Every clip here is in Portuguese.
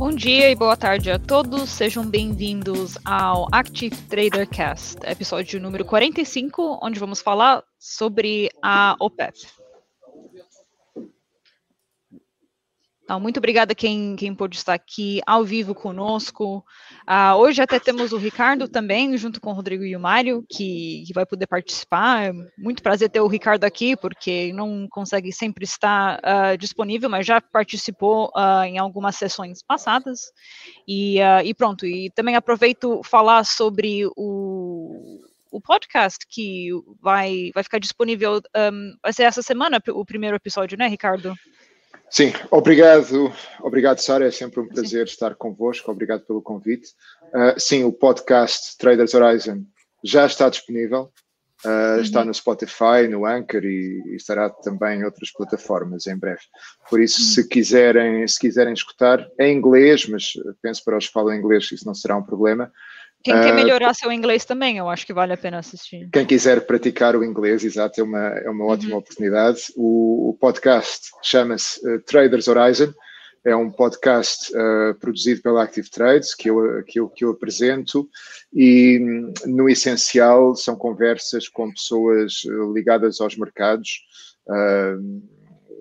Bom dia e boa tarde a todos, sejam bem-vindos ao Active Trader Cast, episódio número 45, onde vamos falar sobre a OPEP. Então, muito obrigada quem, quem pôde estar aqui ao vivo conosco. Uh, hoje até temos o Ricardo também, junto com o Rodrigo e o Mário, que, que vai poder participar. É muito prazer ter o Ricardo aqui, porque não consegue sempre estar uh, disponível, mas já participou uh, em algumas sessões passadas. E, e pronto, e também aproveito falar sobre o, o podcast que vai, vai ficar disponível, um, vai ser essa semana o primeiro episódio, né, Ricardo? Sim, obrigado, obrigado Sara, é sempre um prazer sim. estar convosco, obrigado pelo convite. Uh, sim, o podcast Traders Horizon já está disponível, uh, uhum. está no Spotify, no Anchor e, e, estará também em outras plataformas em breve. Por isso, uhum. se quiserem, se quiserem escutar, é em inglês, mas penso para os que falam inglês isso não será um problema. Quem quer ah, melhorar uh, seu inglês também, eu acho que vale a pena assistir. Quem quiser praticar o inglês, exato, é uma, é uma ótima uhum. oportunidade. O, o podcast chama-se uh, Traders Horizon, é um podcast uh, produzido pela Active Trades que eu, que, eu, que eu apresento e, no essencial, são conversas com pessoas ligadas aos mercados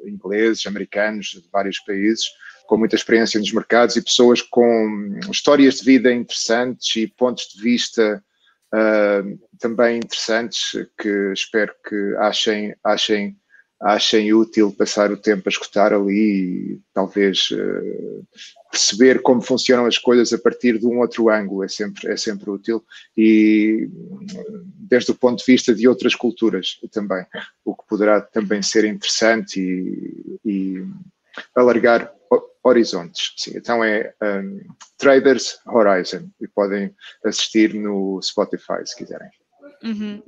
ingleses, americanos, de vários países com muita experiência nos mercados e pessoas com histórias de vida interessantes e pontos de vista uh, também interessantes que espero que achem, achem, achem útil passar o tempo a escutar ali e talvez uh, perceber como funcionam as coisas a partir de um outro ângulo. É sempre, é sempre útil e desde o ponto de vista de outras culturas também, o que poderá também ser interessante e, e alargar horizontes. Sim, então é um, Traders Horizon e podem assistir no Spotify se quiserem. Uhum.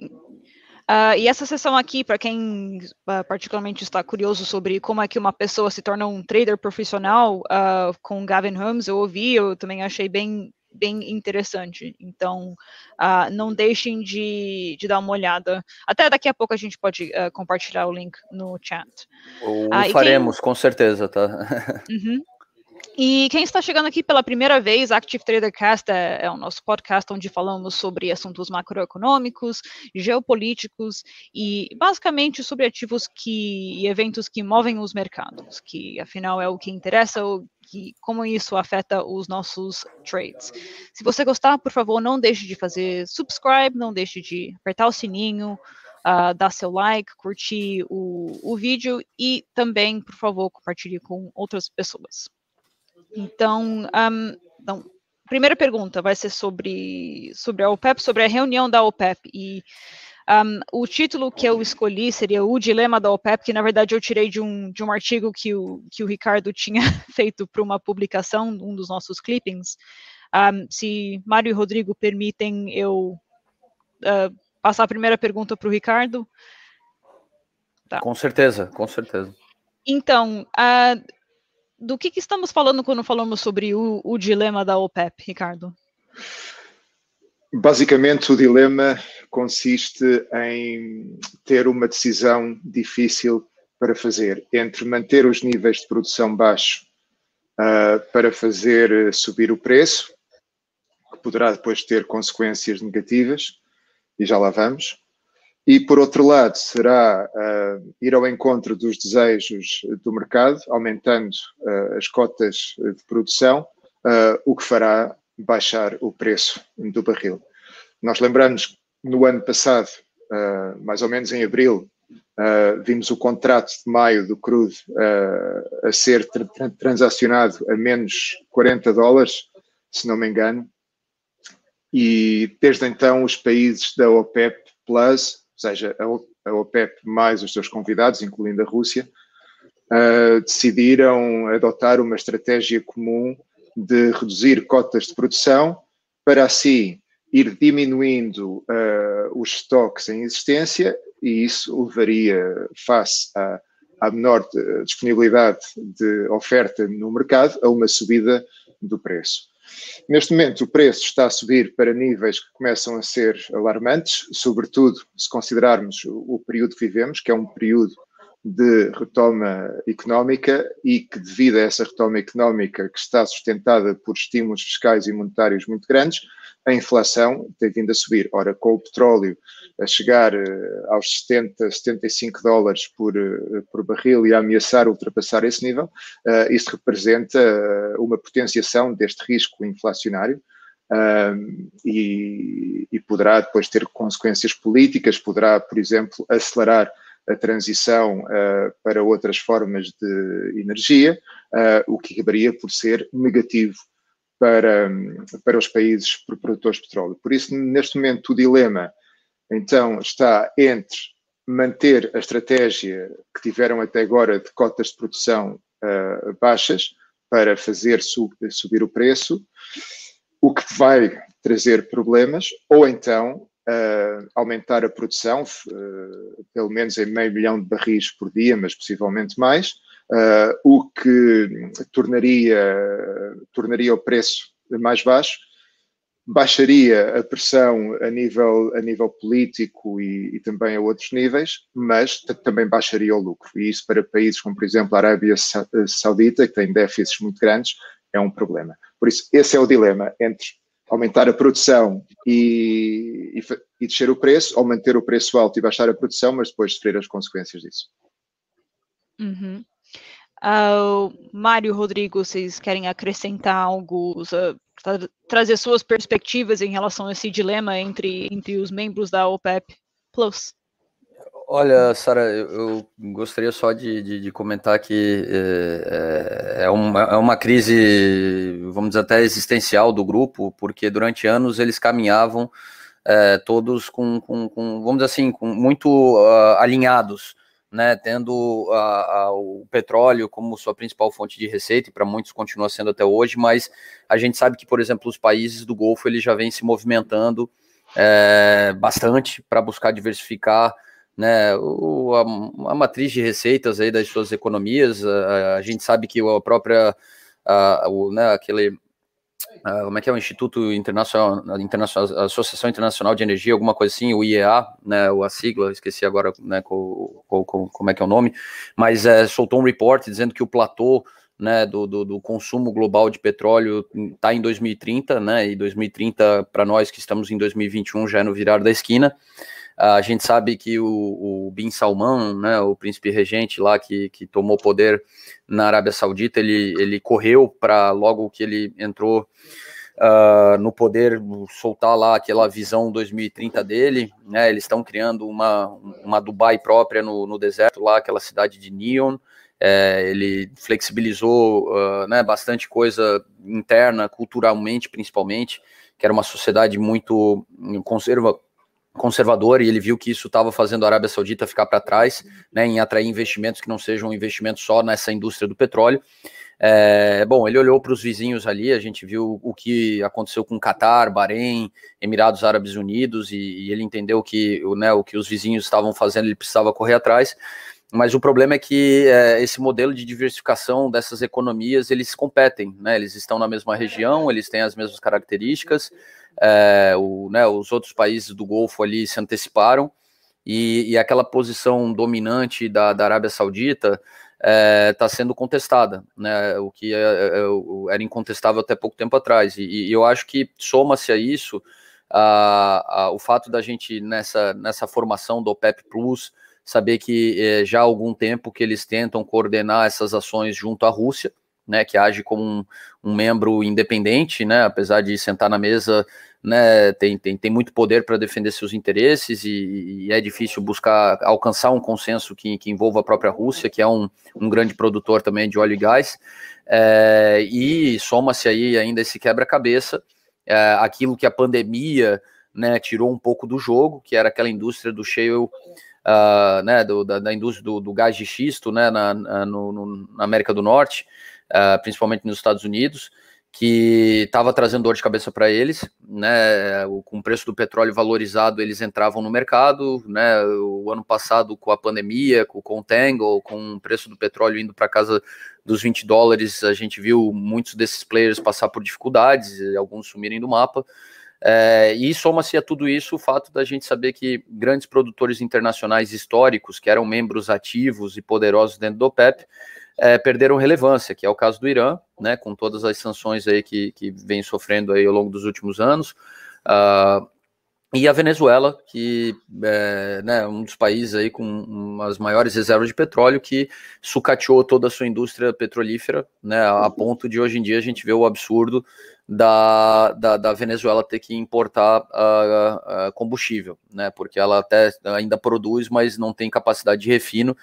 Uh, e essa sessão aqui, para quem uh, particularmente está curioso sobre como é que uma pessoa se torna um trader profissional uh, com Gavin Holmes, eu ouvi, eu também achei bem bem interessante. Então, uh, não deixem de, de, dar uma olhada. Até daqui a pouco a gente pode uh, compartilhar o link no chat. O uh, faremos, quem... com certeza, tá? Uhum. E quem está chegando aqui pela primeira vez, Active Trader Cast é, é, o nosso podcast onde falamos sobre assuntos macroeconômicos, geopolíticos e basicamente sobre ativos que, e eventos que movem os mercados, que afinal é o que interessa, o que, como isso afeta os nossos trades. Se você gostar, por favor, não deixe de fazer subscribe, não deixe de apertar o sininho, uh, dar seu like, curtir o, o vídeo e também, por favor, compartilhe com outras pessoas. Então, um, então, primeira pergunta vai ser sobre, sobre a OPEP, sobre a reunião da OPEP. E um, o título que eu escolhi seria O Dilema da OPEP, que na verdade eu tirei de um, de um artigo que o, que o Ricardo tinha feito para uma publicação, um dos nossos clippings. Um, se Mário e Rodrigo permitem eu uh, passar a primeira pergunta para o Ricardo. Tá. Com certeza, com certeza. Então, uh, do que, que, estamos falando quando falamos sobre o, o dilema da OPEP, Ricardo? Basicamente, o dilema consiste em ter uma decisão difícil para fazer entre manter os níveis de produção baixos uh, para fazer subir o preço, que poderá depois ter consequências negativas, e já lá vamos, e, por outro lado, será uh, ir ao encontro dos desejos do mercado, aumentando uh, as cotas de produção, uh, o que fará baixar o preço do barril. Nós lembramos que no ano passado, mais ou menos em abril, vimos o contrato de maio do crudo a ser tra tra transacionado a menos 40 dólares, se não me engano, e desde então os países da OPEP Plus seja, a OPEP mais os seus convidados, incluindo a Rússia, uh, decidiram adotar uma estratégia comum de reduzir cotas de produção para assim ir diminuindo uh, os estoques em existência e isso levaria, face à, à menor disponibilidade de oferta no mercado, a uma subida do preço. Neste momento, o preço está a subir para níveis que começam a ser alarmantes, sobretudo se considerarmos o período que vivemos, que é um período de retoma económica e que, devido a essa retoma económica que está sustentada por estímulos fiscais e monetários muito grandes, a inflação tem vindo a subir. Ora, com o petróleo a chegar uh, aos 70, 75 dólares por, uh, por barril e a ameaçar ultrapassar esse nível, uh, isso representa uma potenciação deste risco inflacionário. E, e poderá depois ter consequências políticas, poderá, por exemplo, acelerar a transição uh, para outras formas de energia, uh, o que acabaria por ser negativo para, para os países produtores de petróleo. Por isso, neste momento, o dilema, então, está entre manter a estratégia que tiveram até agora de cotas de produção uh, baixas para fazer sub, subir o preço, o que vai trazer problemas, ou então uh, aumentar a produção, uh, pelo menos em meio milhão de barris por dia, mas possivelmente mais, uh, o que tornaria, tornaria o preço mais baixo, baixaria a pressão a nível, a nível político e, e também a outros níveis, mas também baixaria o lucro. E isso para países como, por exemplo, a Arábia Saudita, que tem déficits muito grandes, é um problema. Por isso, esse é o dilema entre aumentar a produção e, e, e, descer o preço, ou manter o preço alto e baixar a produção, mas depois sofrer as consequências disso. Uhum. Uh, Mário, Rodrigo, vocês querem acrescentar algo, uh, tra trazer suas perspectivas em relação a esse dilema entre, entre os membros da OPEP Plus? Olha, Sara, eu, gostaria só de, de, de comentar que é, é, uma, é uma crise, vamos dizer, até existencial do grupo, porque durante anos eles caminhavam é, todos com, com, com, vamos dizer assim, com muito uh, alinhados, né, tendo a, a, o petróleo como sua principal fonte de receita, e para muitos continua sendo até hoje, mas a gente sabe que, por exemplo, os países do Golfo eles já vêm se movimentando bastante para buscar diversificar né, o, a, a, matriz de receitas aí das suas economias, a, a gente sabe que a própria, a, o, né, aquele, como é que é o Instituto Internacional, Internacional, Associação Internacional de Energia, alguma coisa assim, o IEA, né, a sigla, esqueci agora, né, com, com, com, como é que é o nome, mas é, soltou um report dizendo que o platô né, do, do, do, consumo global de petróleo está em 2030, né, e 2030 para nós que estamos em 2021 já é no virar da esquina. A gente sabe que o, o Bin Salman, né, o príncipe regente lá que, que tomou poder na Arábia Saudita, ele, ele correu para logo que ele entrou uh, no poder soltar lá aquela visão 2030 dele. Né, eles estão criando uma, uma Dubai própria no, no deserto lá, aquela cidade de Neon. É, ele flexibilizou uh, né, bastante coisa interna, culturalmente principalmente, que era uma sociedade muito conserva conservador e ele viu que isso estava fazendo a Arábia Saudita ficar para trás, né, em atrair investimentos que não sejam investimentos só nessa indústria do petróleo. É, bom, ele olhou para os vizinhos ali, a gente viu o que aconteceu com Catar, Bahrein, Emirados Árabes Unidos, e, e ele entendeu que né, o que os vizinhos estavam fazendo, ele precisava correr atrás. Mas o problema é que é, esse modelo de diversificação dessas economias, eles competem, né? Eles estão na mesma região, eles têm as mesmas características, é, o, né, os outros países do Golfo ali se anteciparam e, e aquela posição dominante da, da Arábia Saudita está é, tá sendo contestada, né, o que é, é, é era incontestável até pouco tempo atrás. E, e eu acho que soma-se a isso a, a, o fato da gente, nessa, nessa formação do OPEP Plus, saber que é, já há algum tempo que eles tentam coordenar essas ações junto à Rússia, né, que age como um, um, membro independente, né, apesar de sentar na mesa, né, tem, tem, tem muito poder para defender seus interesses e, e, é difícil buscar alcançar um consenso que, que envolva a própria Rússia, que é um, um grande produtor também de óleo e gás, é, e soma-se aí ainda esse quebra-cabeça, é, aquilo que a pandemia né, tirou um pouco do jogo, que era aquela indústria do shale, uh, né, do, da, da, indústria do, do, gás de xisto né, na, na, no, no, na América do Norte, uh, principalmente nos Estados Unidos, que estava trazendo dor de cabeça para eles, né? Com o preço do petróleo valorizado, eles entravam no mercado, né? O ano passado, com a pandemia, com o contango, com o preço do petróleo indo para casa dos 20 dólares, a gente viu muitos desses players passar por dificuldades, alguns sumirem do mapa. É, e soma-se a tudo isso o fato da gente saber que grandes produtores internacionais históricos, que eram membros ativos e poderosos dentro do OPEP, é, perderam relevância, que é o caso do Irã, né, com todas as sanções aí que, que vem sofrendo aí ao longo dos últimos anos, uh, e a Venezuela, que é né, um dos países aí com as maiores reservas de petróleo, que sucateou toda a sua indústria petrolífera, né, a ponto de hoje em dia a gente ver o absurdo da, da, da Venezuela ter que importar uh, uh, combustível, né, porque ela até ainda produz, mas não tem capacidade de refino,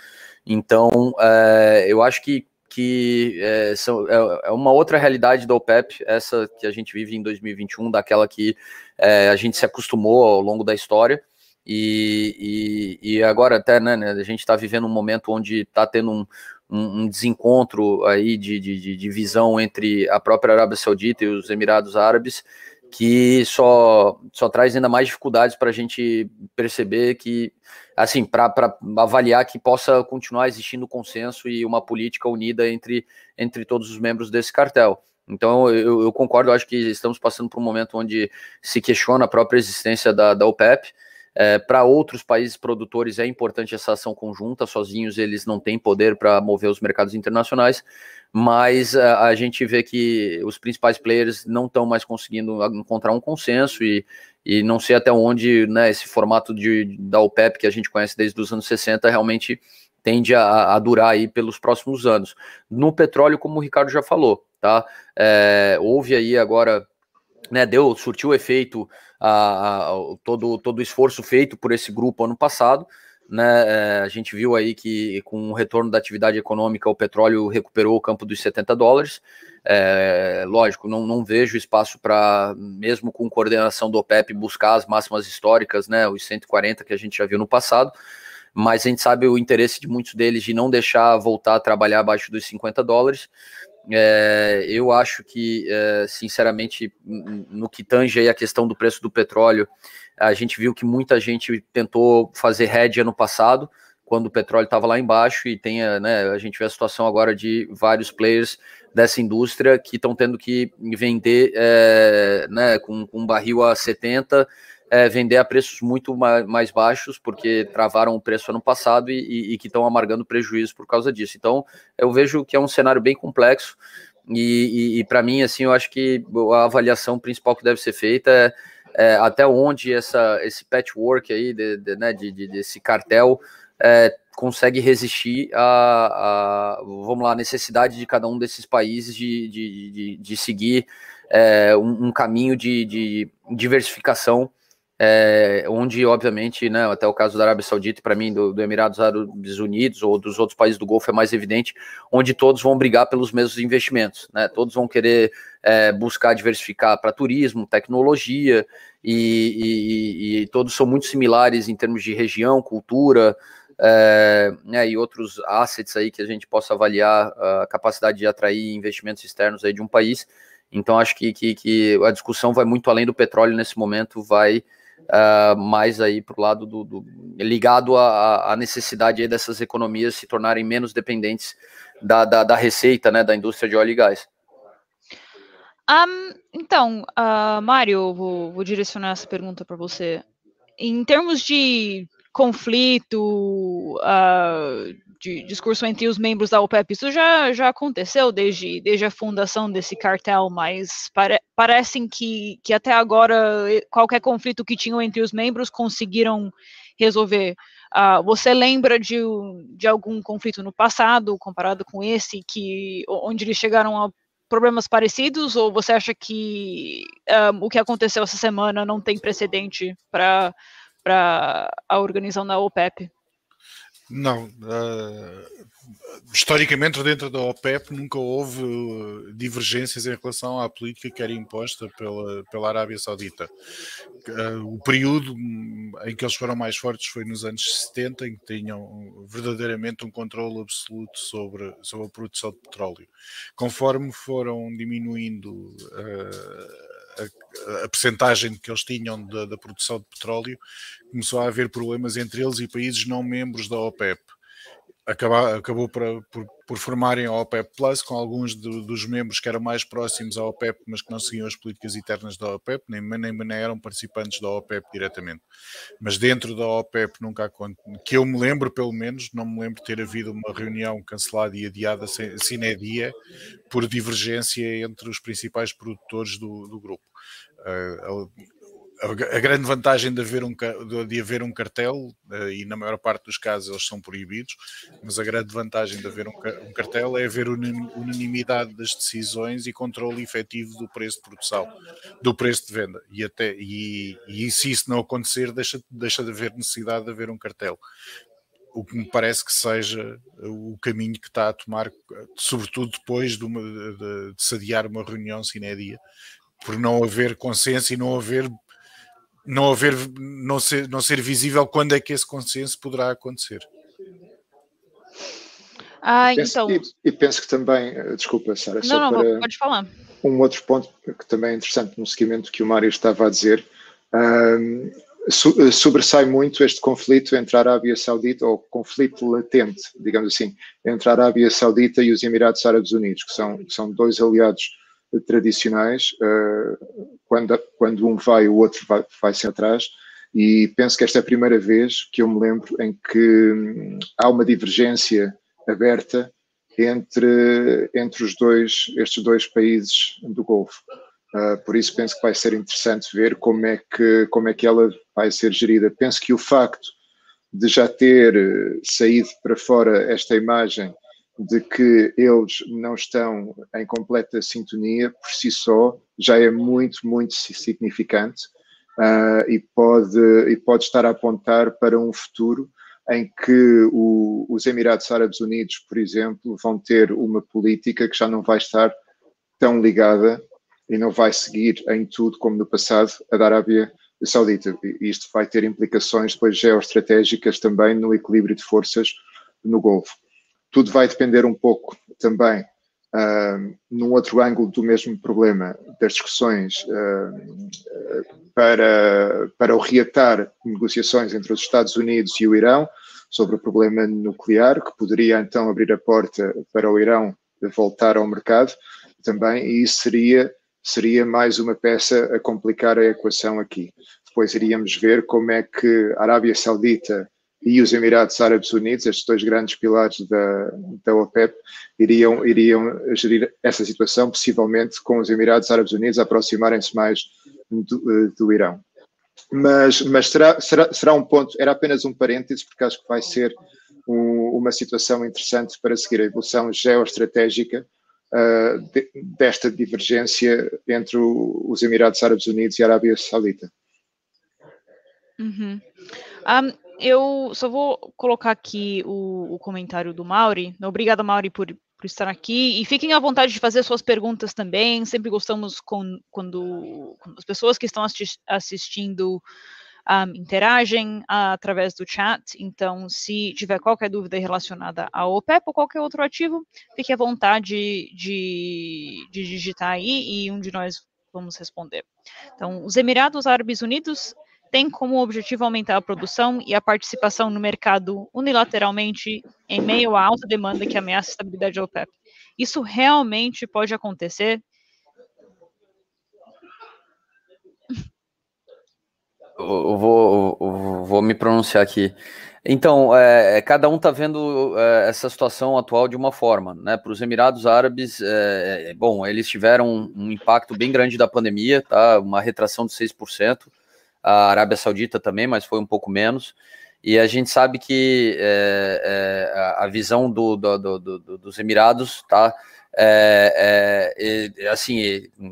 então, é, eu acho que, que é, são, é, uma outra realidade da OPEP, essa que a gente vive em 2021, daquela que é, a gente se acostumou ao longo da história. E, e, e agora até né, né a gente está vivendo um momento onde está tendo um, um, um, desencontro aí de, de, de visão entre a própria Arábia Saudita e os Emirados Árabes, que só, só traz ainda mais dificuldades para a gente perceber que, assim, para avaliar que possa continuar existindo consenso e uma política unida entre, entre todos os membros desse cartel. Então, eu, eu concordo, acho que estamos passando por um momento onde se questiona a própria existência da, da OPEP, é, para outros países produtores é importante essa ação conjunta, sozinhos eles não têm poder para mover os mercados internacionais, mas a, é, a, gente vê que os principais players não estão mais conseguindo encontrar um consenso e, e não sei até onde né, esse formato de, da OPEP que a gente conhece desde os anos 60 realmente tende a, a durar aí pelos próximos anos. No petróleo, como o Ricardo já falou, tá? É, houve aí agora, né, deu, surtiu efeito a, a, todo, todo o esforço feito por esse grupo ano passado. Né, é, a gente viu aí que com o retorno da atividade econômica o petróleo recuperou o campo dos 70 dólares. É, lógico, não, não vejo espaço para, mesmo com coordenação do OPEP, buscar as máximas históricas, né, os 140 que a gente já viu no passado, mas a gente sabe o interesse de muitos deles de não deixar voltar a trabalhar abaixo dos 50 dólares. É, eu acho que, é, sinceramente, no que tange aí a questão do preço do petróleo, a gente viu que muita gente tentou fazer hedge ano passado, quando o petróleo estava lá embaixo, e tem, né, a gente vê a situação agora de vários players dessa indústria que estão tendo que vender é, né, com, com um barril a 70 é, vender a preços muito mais baixos, porque travaram o preço ano passado e, e, e que estão amargando prejuízo por causa disso. Então, eu vejo que é um cenário bem complexo. E, e, para mim, assim, eu acho que a avaliação principal que deve ser feita é, é até onde essa, esse patchwork aí, de, de, né, de, de desse cartel, é, consegue resistir a, vamos lá, necessidade de cada um desses países de, de, de, de seguir é, um, um, caminho de, de diversificação é, onde, obviamente, né, até o caso da Arábia Saudita, para mim, do, do, Emirados Árabes Unidos ou dos outros países do Golfo é mais evidente, onde todos vão brigar pelos mesmos investimentos, né, todos vão querer é, buscar diversificar para turismo, tecnologia, e, e, e, todos são muito similares em termos de região, cultura, é, né, e outros assets aí que a gente possa avaliar a capacidade de atrair investimentos externos aí de um país. Então, acho que, que, que a discussão vai muito além do petróleo nesse momento, vai uh, mais aí para o lado do, do ligado à, necessidade dessas economias se tornarem menos dependentes da, da, da, receita né, da indústria de óleo e gás. Um, então, uh, Mário, vou, vou direcionar essa pergunta para você. Em termos de conflito, uh, de discurso entre os membros da OPEP, isso já, já aconteceu desde, desde a fundação desse cartel, mas pare, parecem que, que até agora qualquer conflito que tinham entre os membros conseguiram resolver. Uh, você lembra de, de algum conflito no passado, comparado com esse, que onde eles chegaram a problemas parecidos, ou você acha que um, ah, o que aconteceu essa semana não tem precedente para a organização da OPEP? Não. Uh, historicamente, dentro da OPEP, nunca houve uh, divergências em relação à política que era imposta pela, pela Arábia Saudita. Uh, o período hum, em que eles foram mais fortes foi nos anos 70, em que tinham verdadeiramente um controle absoluto sobre, sobre a produção de petróleo. Conforme foram diminuindo. Uh, a, percentagem que eles tinham da, da, produção de petróleo, começou a haver problemas entre eles e países não membros da OPEP acabou, acabou por, por, por, formarem a OPEP Plus, com alguns do, dos membros que eram mais próximos à OPEP, mas que não seguiam as políticas internas da OPEP, nem, nem, nem eram participantes da OPEP diretamente. Mas dentro da OPEP nunca que eu me lembro, pelo menos, não me lembro ter havido uma reunião cancelada e adiada sine dia por divergência entre os principais produtores do, do grupo. Uh, a grande vantagem de haver um, de haver um cartel, eh, e na maior parte dos casos eles são proibidos, mas a grande vantagem de haver um, cartel é haver unanimidade das decisões e controle efetivo do preço de produção, do preço de venda. E, até, e, e se isso não acontecer, deixa, deixa de haver necessidade de haver um cartel. O que me parece que seja o caminho que está a tomar, sobretudo depois de, uma, de, de se adiar uma reunião sine dia, por não haver consenso e não haver não haver, não ser, não ser visível quando é que esse consenso poderá acontecer. Ah, então. E, e, penso que também, eh, desculpa, Sara, só não, para pode falar. um outro ponto que também é interessante no seguimento que o Mário estava a dizer, um, eh, sobressai muito este conflito entre a Arábia Saudita, ou conflito latente, digamos assim, entre a Arábia Saudita e os Emirados Árabes Unidos, que são, que são dois aliados tradicionais, uh, quando, quando um vai, o outro vai, vai atrás, e penso que esta é a primeira vez que eu me lembro em que hum, há uma divergência aberta entre, entre os dois, estes dois países do Golfo. Uh, por isso penso que vai ser interessante ver como é, que, como é que ela vai ser gerida. Penso que o facto de já ter eh, saído para fora esta imagem de que eles não estão em completa sintonia por si só já é muito, muito significante uh, e, pode, e pode estar a apontar para um futuro em que o, os Emirados Árabes Unidos, por exemplo, vão ter uma política que já não vai estar tão ligada e não vai seguir em tudo como no passado a da Arábia Saudita. E isto vai ter implicações depois geoestratégicas também no equilíbrio de forças no Golfo. Tudo vai depender um pouco também, uh, num outro ângulo do mesmo problema, das discussões uh, para, para o reatar negociações entre os Estados Unidos e o Irão sobre o problema nuclear, que poderia então abrir a porta para o Irão voltar ao mercado também, e isso seria, seria mais uma peça a complicar a equação aqui. Depois iríamos ver como é que a Arábia Saudita e os Emirados Árabes Unidos, estes dois grandes pilares da, da OPEP, iriam, iriam gerir essa situação, possivelmente com os Emirados Árabes Unidos aproximarem-se mais do, do, Irão. Mas, mas será, será, será um ponto, era apenas um parêntese, porque acho que vai ser um, uma situação interessante para seguir a evolução geoestratégica uh, de, desta divergência entre o, os Emirados Árabes Unidos e a Arábia Saudita. Uhum. Um, eu só vou colocar aqui o, o comentário do Mauri. Obrigada, Mauri, por, por estar aqui. E fiquem à vontade de fazer suas perguntas também. Sempre gostamos com, quando, quando as pessoas que estão assistindo um, interagem uh, através do chat. Então, se tiver qualquer dúvida relacionada ao OPEP ou qualquer outro ativo, fique à vontade de, de digitar aí e um de nós vamos responder. Então, os Emirados Árabes Unidos tem como objetivo aumentar a produção e a participação no mercado unilateralmente em meio à alta demanda que ameaça a estabilidade da OPEP. Isso realmente pode acontecer? Eu vou, eu vou me pronunciar aqui. Então, é, é cada um está vendo é, essa situação atual de uma forma, né? Para os Emirados Árabes, é, é, bom, eles tiveram um impacto bem grande da pandemia, tá? Uma retração de 6% a Arábia Saudita também, mas foi um pouco menos. E a gente sabe que é, é, a visão do, do, do, dos Emirados está é, é, assim,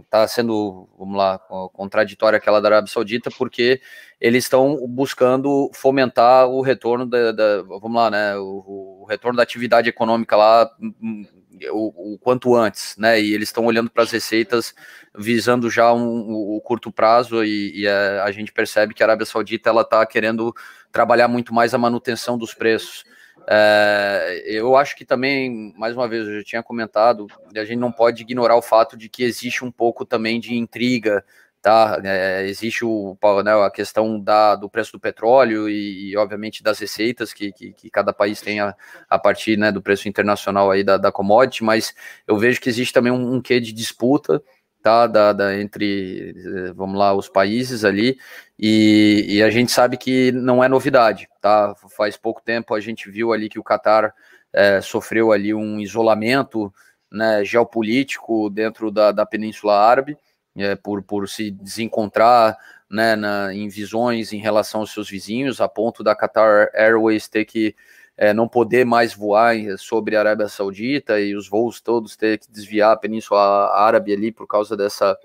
está sendo, vamos lá, contraditória aquela da Arábia Saudita, porque eles estão buscando fomentar o retorno da, da vamos lá, né, o, o, retorno da atividade econômica lá hum, hum, o, o quanto antes, né, e eles estão olhando para as receitas visando já um, o, curto prazo e, e a, a, gente percebe que a Arábia Saudita ela está querendo trabalhar muito mais a manutenção dos preços. É, eu acho que também, mais uma vez, eu já tinha comentado, a gente não pode ignorar o fato de que existe um pouco também de intriga, tá? É, existe o, né, a questão da, do preço do petróleo e, e obviamente, das receitas que, que, que, cada país tem a, a partir né, do preço internacional aí da, da commodity, mas eu vejo que existe também um, um quê de disputa, tá? Da, da, entre, eh, vamos lá, os países ali, e, e, a gente sabe que não é novidade, tá? Faz pouco tempo a gente viu ali que o Catar é, sofreu ali um isolamento né, geopolítico dentro da, da Península Árabe, é, por, por se desencontrar né, na, em visões em relação aos seus vizinhos, a ponto da Qatar Airways ter que é, não poder mais voar sobre a Arábia Saudita e os voos todos ter que desviar a Península Árabe ali por causa dessa,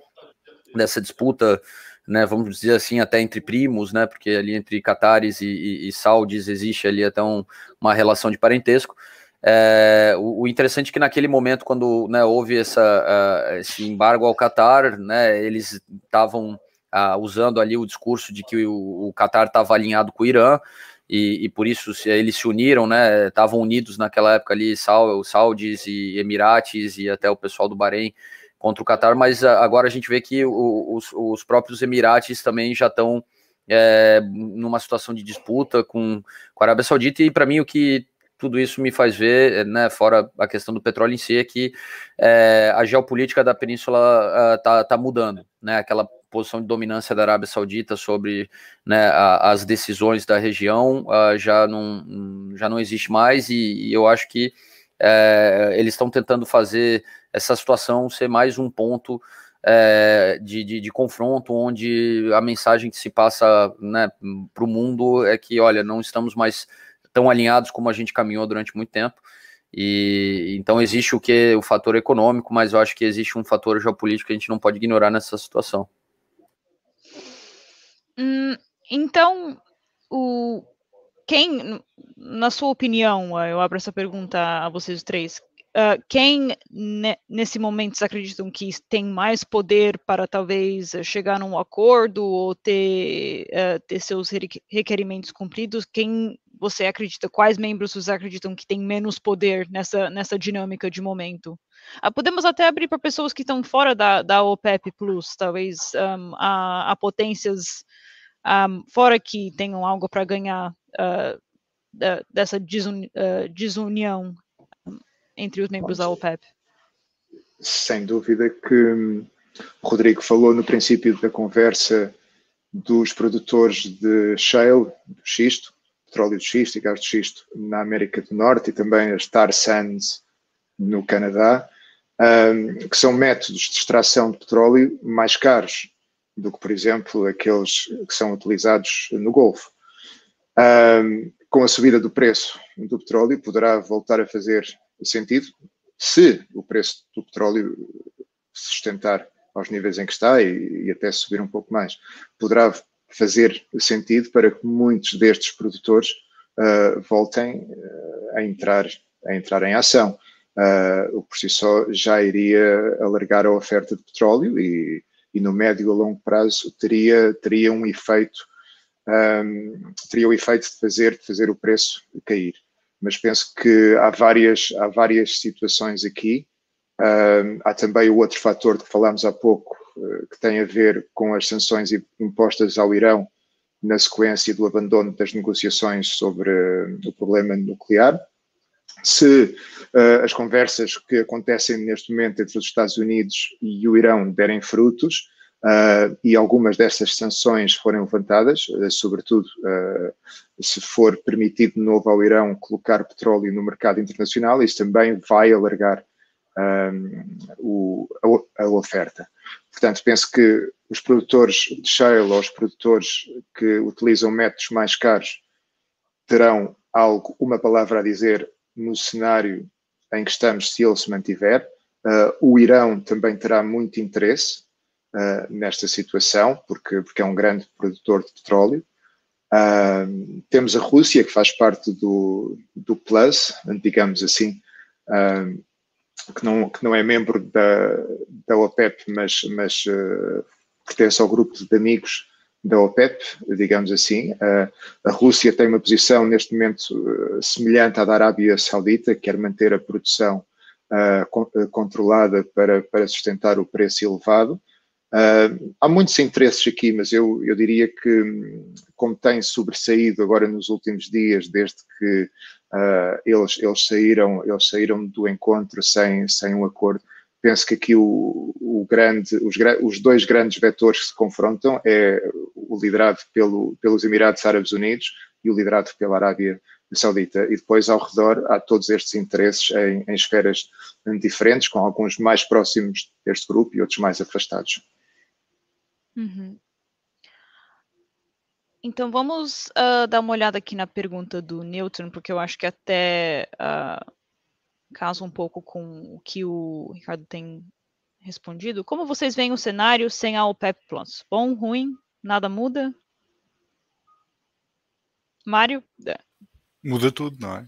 dessa disputa né, vamos dizer assim, até entre primos, né, porque ali entre catares e, e, e saudis existe ali até um, uma relação de parentesco. É, o, o, interessante é que naquele momento, quando né, houve essa, uh, esse embargo ao Catar, né, eles estavam uh, usando ali o discurso de que o, o Catar estava alinhado com o Irã, e, e, por isso se, eles se uniram, né, estavam unidos naquela época ali, Saud, Saudis e Emirates e até o pessoal do Bahrein, contra o Qatar, mas agora a gente vê que os, os próprios Emirates também já estão é, numa situação de disputa com, com a Arábia Saudita, e para mim o que tudo isso me faz ver, né, fora a questão do petróleo em si, é que é, a geopolítica da península está tá mudando, né, aquela posição de dominância da Arábia Saudita sobre né, a, as decisões da região uh, já, não, já não existe mais, e, e eu acho que é, eles estão tentando fazer essa situação ser mais um ponto é, de, de, de, confronto, onde a mensagem que se passa né, para o mundo é que, olha, não estamos mais tão alinhados como a gente caminhou durante muito tempo. E então existe o que o fator econômico, mas eu acho que existe um fator geopolítico que a gente não pode ignorar nessa situação. Hum, então, o quem, na sua opinião, eu abro essa pergunta a vocês três, Uh, quem ne, nesse momento acreditam que tem mais poder para talvez chegar num acordo ou ter, uh, ter seus requerimentos cumpridos? Quem você acredita, quais membros vocês acreditam que tem menos poder nessa, nessa dinâmica de momento? Uh, podemos até abrir para pessoas que estão fora da, da OPEP Plus, talvez um, a, a, potências um, fora que tenham algo para ganhar dessa desun, desunião entre os membros da OPEP? Sem dúvida que hum, o Rodrigo falou no princípio da conversa dos produtores de shale, do xisto, petróleo de xisto e gás de xisto na América do Norte e também as tar sands no Canadá, um, que são métodos de extração de petróleo mais caros do que, por exemplo, aqueles que são utilizados no Golfo. Um, com a subida do preço do petróleo, poderá voltar a fazer sentido se o preço do petróleo sustentar aos níveis em que está e, e, até subir um pouco mais. Poderá fazer sentido para que muitos destes produtores uh, voltem uh, a, entrar, a entrar em ação. Uh, o por si só já iria alargar a oferta de petróleo e, e no médio a longo prazo teria, teria um efeito um, teria o efeito de fazer, de fazer o preço cair mas penso que há várias, há várias situações aqui. Uh, há também o outro fator de que falámos há pouco, que tem a ver com as sanções impostas ao Irão na sequência do abandono das negociações sobre uh, o problema nuclear. Se as conversas que acontecem neste momento entre os Estados Unidos e o Irão derem frutos, Uh, e algumas dessas sanções forem levantadas, uh, sobretudo uh, se for permitido de novo ao Irão colocar petróleo no mercado internacional, isso também vai alargar o, a, a, oferta. Portanto, penso que os produtores de shale ou os produtores que utilizam métodos mais caros terão algo, uma palavra a dizer no cenário em que estamos, se ele se mantiver. Uh, o Irão também terá muito interesse uh, nesta situação, porque, porque é um grande produtor de petróleo. Uh, temos a Rússia, que faz parte do, do Plus, digamos assim, que, não, que não é membro da, da OPEP, mas, mas pertence ao grupo de amigos da OPEP, digamos assim. a Rússia tem uma posição neste momento semelhante à da Arábia Saudita, quer manter a produção uh, controlada para, para sustentar o preço elevado. Uh, há muitos interesses aqui, mas eu, eu diria que, como tem sobressaído agora nos últimos dias, desde que uh, eles, eles, saíram, eles saíram do encontro sem, sem um acordo, penso que aqui o, o grande, os, os, dois grandes vetores que se confrontam é o liderado pelo, pelos Emirados Árabes Unidos e o liderado pela Arábia Saudita. E depois, ao redor, há todos estes interesses em, em esferas diferentes, com alguns mais próximos deste grupo e outros mais afastados. Uhum. Então vamos uh, dar uma olhada aqui na pergunta do Newton, porque eu acho que até uh, casa um pouco com o que o Ricardo tem respondido. Como vocês veem o cenário sem a OPEP Plus? Bom, ruim, nada muda? Mário? É muda tudo, não é?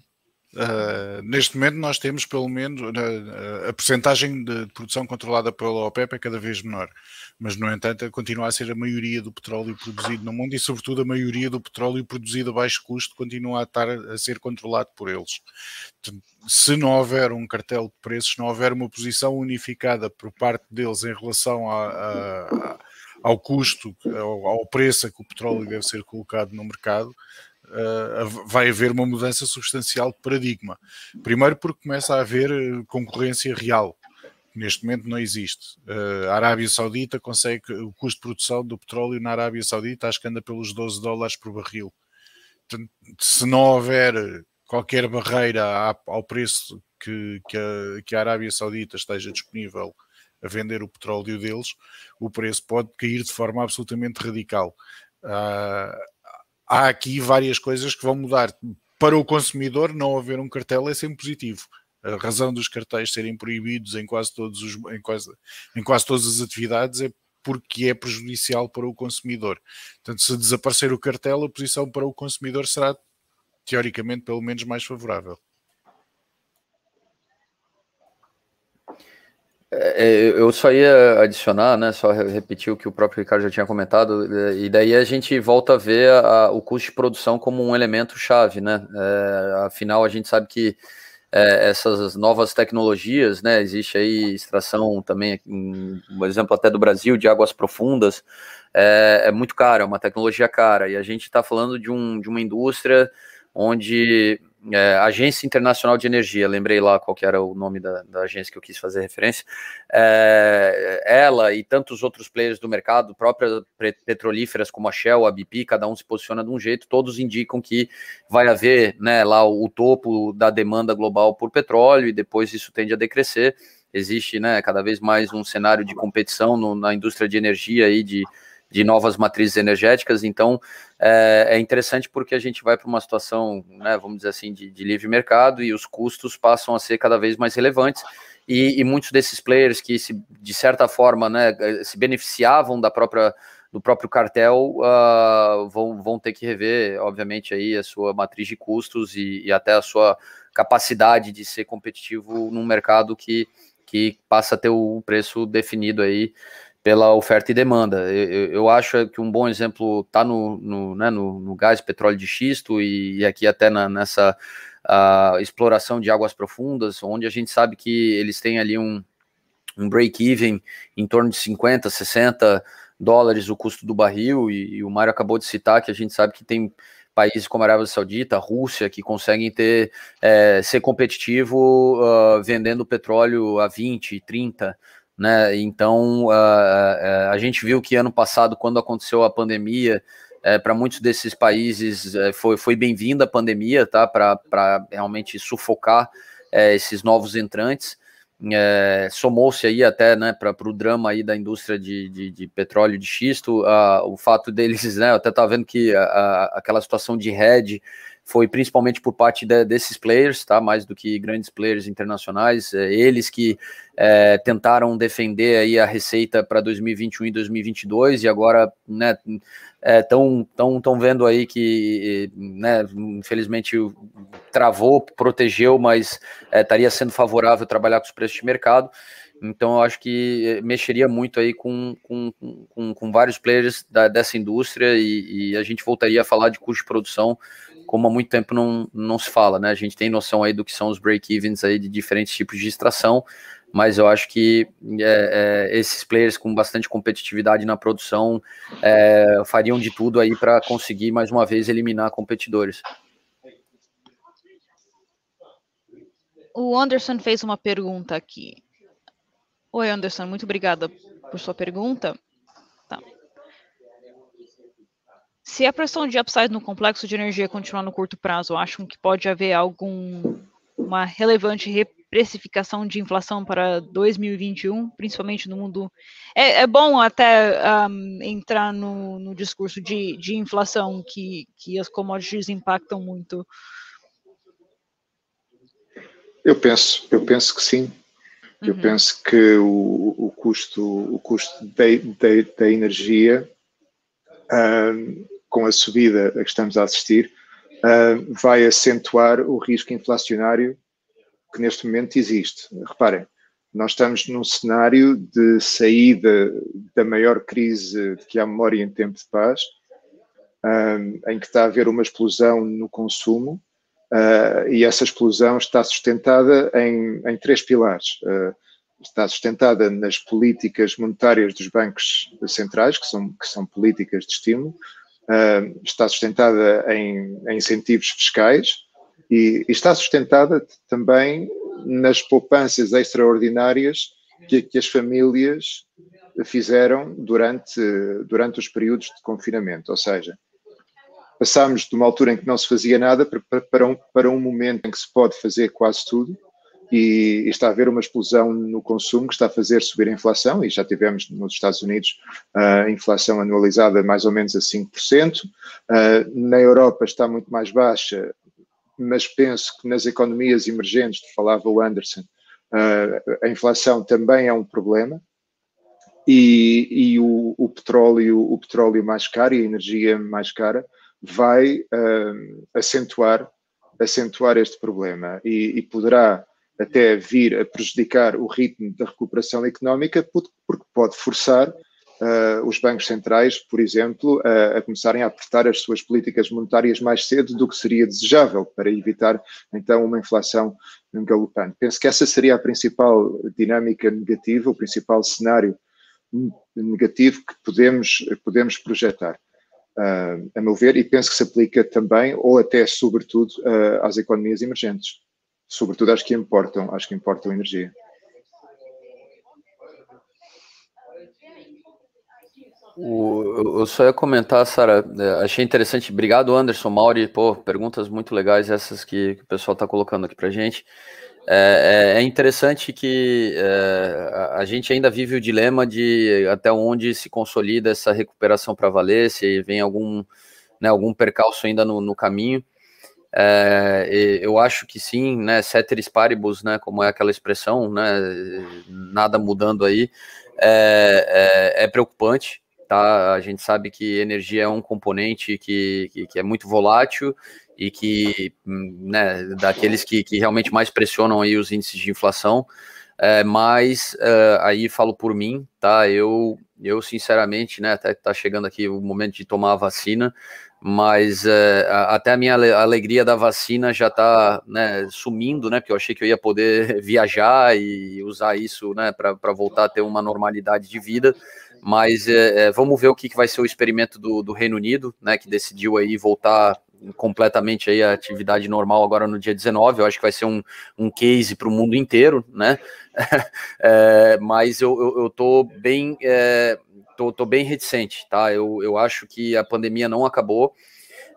Uh, neste momento nós temos pelo menos uh, a percentagem de produção controlada pela OPEP é cada vez menor, mas no entanto continua a ser a maioria do petróleo produzido no mundo e sobretudo a maioria do petróleo produzido a baixo custo continua a estar a ser controlado por eles. Se não houver um cartel de preços, não houver uma posição unificada por parte deles em relação a, a, ao custo, ao, ao preço a que o petróleo deve ser colocado no mercado, uh, vai haver uma mudança substancial de paradigma. Primeiro porque começa a haver eh, concorrência real. Neste momento não existe. Uh, a Arábia Saudita consegue o custo de produção do petróleo na Arábia Saudita acho que anda pelos 12 dólares por barril. Se não houver qualquer barreira ao preço que, que, a, que a Arábia Saudita esteja disponível a vender o petróleo deles, o preço pode cair de forma absolutamente radical. Uh, há aqui várias coisas que vão mudar. Para o consumidor, não haver um cartel é sempre positivo. A razão dos cartéis serem proibidos em quase, todos os, em quase, em quase todas as atividades é porque é prejudicial para o consumidor. Portanto, se desaparecer o cartel, a posição para o consumidor será, teoricamente, pelo menos mais favorável. É, é, eu só ia adicionar, né, só repetir o que o próprio Ricardo já tinha comentado, é, e daí a gente volta a ver a, o custo de produção como um elemento chave, né, é, afinal a gente sabe que é, essas novas tecnologias, né, existe aí extração também, um exemplo até do Brasil, de águas profundas, é, é muito caro, é uma tecnologia cara, e a gente está falando de, um, de uma indústria onde é, Agência Internacional de Energia, lembrei lá qual era o nome da, da, agência que eu quis fazer referência, é, ela e tantos outros players do mercado, próprias petrolíferas como a Shell, a BP, cada um se posiciona de um jeito, todos indicam que vai haver né, lá o, o topo da demanda global por petróleo e depois isso tende a decrescer, existe né, cada vez mais um cenário de competição no, na indústria de energia e de de novas matrizes energéticas. Então, é, é interessante porque a gente vai para uma situação, né, vamos dizer assim, de, de, livre mercado e os custos passam a ser cada vez mais relevantes. E, e muitos desses players que, se, de certa forma, né, se beneficiavam da própria do próprio cartel uh, vão, vão ter que rever, obviamente, aí a sua matriz de custos e, e até a sua capacidade de ser competitivo num mercado que, que passa a ter o preço definido aí pela oferta e demanda. Eu, eu acho que um bom exemplo está no, no, né, no, no, gás petróleo de xisto e, e aqui até na, nessa exploração de águas profundas, onde a gente sabe que eles têm ali um, um break-even em torno de 50, 60 dólares o custo do barril, e, e o Mário acabou de citar que a gente sabe que tem países como a Arábia Saudita, a Rússia, que conseguem ter é, ser competitivo uh, vendendo petróleo a 20, 30 né? Então uh, a gente viu que ano passado, quando aconteceu a pandemia, uh, para muitos desses países uh, foi, foi bem-vinda a pandemia, tá? Para realmente sufocar esses novos entrantes. somou-se aí até né, para o drama aí da indústria de, de, de petróleo de xisto, o fato deles, né, eu até estava vendo que a, a, aquela situação de hedge foi principalmente por parte de, desses players, tá? Mais do que grandes players internacionais, é, eles que é, tentaram defender aí a receita para 2021 e 2022 e agora, né, estão é, tão, vendo aí que, né, infelizmente travou, protegeu, mas é, estaria sendo favorável trabalhar com os preços de mercado. Então, eu acho que mexeria muito aí com, com, com, com vários players da, dessa indústria e, e, a gente voltaria a falar de custo de produção como há muito tempo não, não se fala, né? A gente tem noção aí do que são os break-evens aí de diferentes tipos de extração, mas eu acho que é, é, esses players com bastante competitividade na produção é, fariam de tudo aí para conseguir mais uma vez eliminar competidores. O Anderson fez uma pergunta aqui. Oi, Anderson, muito obrigada por sua pergunta. Tá. Se a pressão de upside no complexo de energia continuar no curto prazo, acham que pode haver algum uma relevante reprecificação de inflação para 2021, principalmente no mundo. É, é bom até um, entrar no, no discurso de, de inflação que, que as commodities impactam muito. Eu penso, eu penso que sim. Eu uhum. penso que o, o custo, o custo da energia, uh, com a subida a que estamos a assistir, uh, vai acentuar o risco inflacionário que neste momento existe. Reparem, nós estamos num cenário de saída da maior crise que há memória em tempo de paz, em que está a haver uma explosão no consumo, Uh, e essa explosão está sustentada em, em três pilares. Uh, está sustentada nas políticas monetárias dos bancos centrais, que são, que são políticas de estímulo, uh, está sustentada em, em incentivos fiscais e, está sustentada também nas poupanças extraordinárias que, que as famílias fizeram durante, durante os períodos de confinamento. Ou seja, passámos de uma altura em que não se fazia nada para, para, um, para um momento em que se pode fazer quase tudo e, está a haver uma explosão no consumo que está a fazer subir a inflação e já tivemos nos Estados Unidos a uh, inflação anualizada mais ou menos a 5%. Uh, na Europa está muito mais baixa, mas penso que nas economias emergentes, falava o Anderson, uh, a inflação também é um problema. E, e o, o, petróleo, o petróleo mais caro e a energia mais cara vai uh, acentuar, acentuar este problema e, e, poderá até vir a prejudicar o ritmo da recuperação económica, porque pode forçar uh, os bancos centrais, por exemplo, a, a começarem a apertar as suas políticas monetárias mais cedo do que seria desejável para evitar então uma inflação galopante. Penso que essa seria a principal dinâmica negativa, o principal cenário negativo que podemos, podemos projetar uh, a meu ver, e penso que se aplica também, ou até sobretudo, uh, às economias emergentes. Sobretudo às que importam, às que importam energia. O, eu só ia comentar, Sara, é, achei interessante, obrigado Anderson, Mauri, pô, perguntas muito legais essas que, que o pessoal está colocando aqui para gente. É, é, é, interessante que é, a gente ainda vive o dilema de até onde se consolida essa recuperação para valer, se vem algum, né, algum percalço ainda no, no caminho. É, eu acho que sim, né, ceteris paribus, né, como é aquela expressão, né, nada mudando aí, é, é, é preocupante, tá? A gente sabe que energia é um componente que, que, que é muito volátil e que, né, daqueles que, que realmente mais pressionam aí os índices de inflação, é, mas é, aí falo por mim, tá? Eu, eu sinceramente, né, até tá chegando aqui o momento de tomar a vacina, mas é, até a minha alegria da vacina já tá né, sumindo, né? Porque eu achei que eu ia poder viajar e usar isso, né, para voltar a ter uma normalidade de vida. Mas é, é, vamos ver o que, vai ser o experimento do, do Reino Unido, né? Que decidiu aí voltar completamente aí a atividade normal agora no dia 19. Eu acho que vai ser um, um case para o mundo inteiro, né? é, mas eu, eu, eu, tô bem. É, tô, tô bem reticente, tá? Eu, eu acho que a pandemia não acabou.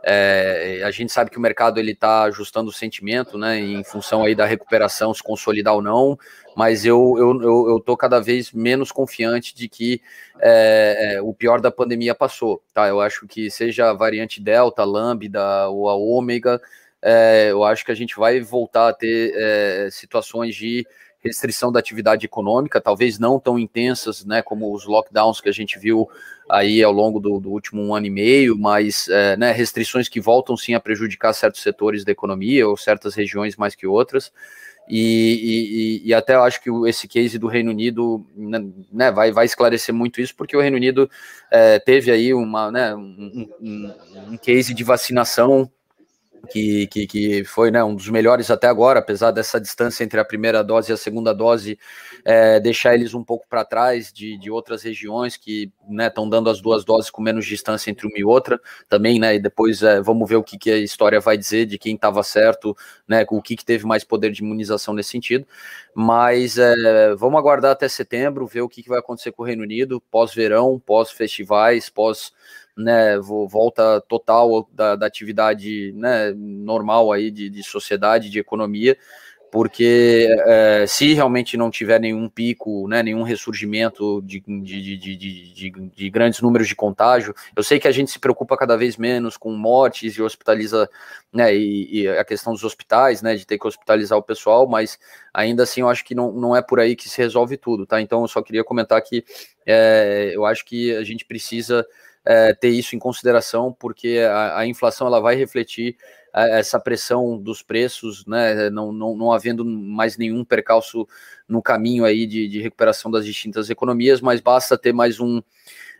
É, a gente sabe que o mercado ele está ajustando o sentimento, né, em função aí da recuperação se consolidar ou não, mas eu eu, eu, tô cada vez menos confiante de que é, é, o pior da pandemia passou, tá? Eu acho que seja a variante Delta, Lambda ou a Ômega, é, eu acho que a gente vai voltar a ter é, situações de restrição da atividade econômica, talvez não tão intensas, né, como os lockdowns que a gente viu aí ao longo do, do último um ano e meio, mas é, né, restrições que voltam sim a prejudicar certos setores da economia ou certas regiões mais que outras. E, e, e, até acho que esse case do Reino Unido né, né, vai, vai esclarecer muito isso, porque o Reino Unido é, teve aí uma, né, um, um, um case de vacinação que, que, que foi né, um dos melhores até agora, apesar dessa distância entre a primeira dose e a segunda dose, é, deixar eles um pouco para trás de, de outras regiões que estão né, dando as duas doses com menos distância entre uma e outra também, né? E depois é, vamos ver o que, que a história vai dizer de quem estava certo, né? O que, que teve mais poder de imunização nesse sentido. Mas é, vamos aguardar até setembro, ver o que, que vai acontecer com o Reino Unido, pós-verão, pós-festivais, pós né, volta total da, da atividade né, normal aí de, de sociedade, de economia, porque é, se realmente não tiver nenhum pico, né, nenhum ressurgimento de, de, de, de, grandes números de contágio, eu sei que a gente se preocupa cada vez menos com mortes e hospitaliza, né, e, e, a questão dos hospitais, né, de ter que hospitalizar o pessoal, mas ainda assim eu acho que não, não é por aí que se resolve tudo, tá? Então eu só queria comentar que é, eu acho que a gente precisa é, ter isso em consideração, porque a, a, inflação ela vai refletir é, essa pressão dos preços, né, não, não, não havendo mais nenhum percalço no caminho aí de, de recuperação das distintas economias, mas basta ter mais um,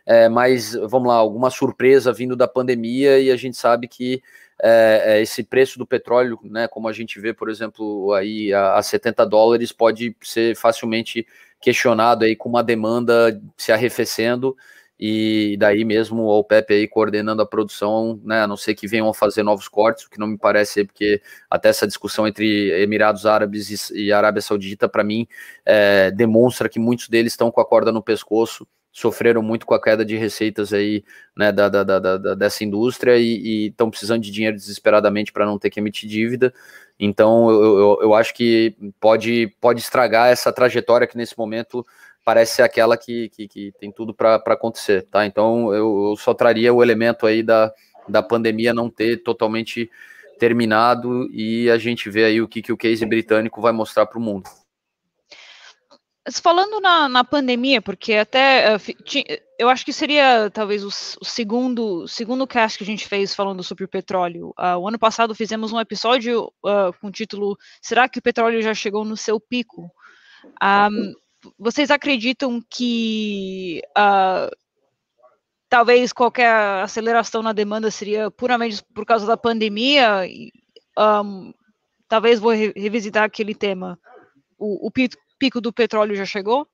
é, mais, vamos lá, alguma surpresa vindo da pandemia e a gente sabe que é, é esse preço do petróleo, né, como a gente vê, por exemplo, aí a, a 70 dólares, pode ser facilmente questionado aí com uma demanda se arrefecendo e daí mesmo o OPEP aí coordenando a produção, né, a não ser que venham a fazer novos cortes, o que não me parece, porque até essa discussão entre Emirados Árabes e, Arábia Saudita, para mim, é, demonstra que muitos deles estão com a corda no pescoço, sofreram muito com a queda de receitas aí, né, da, da, da, da dessa indústria e estão precisando de dinheiro desesperadamente para não ter que emitir dívida, então eu, eu, eu acho que pode, pode estragar essa trajetória que nesse momento parece ser aquela que, que, que tem tudo para acontecer, tá? Então eu, eu, só traria o elemento aí da, da pandemia não ter totalmente terminado e a gente vê aí o que, que o case britânico vai mostrar para o mundo. Falando na, na pandemia, porque até uh, eu acho que seria talvez o, o, segundo segundo cast que a gente fez falando sobre o petróleo. Uh, o ano passado fizemos um episódio uh, com o título Será que o petróleo já chegou no seu pico? Um, vocês acreditam que uh, talvez qualquer aceleração na demanda seria puramente por causa da pandemia? Um, talvez vou re revisitar aquele tema. O, o, pico do petróleo já chegou?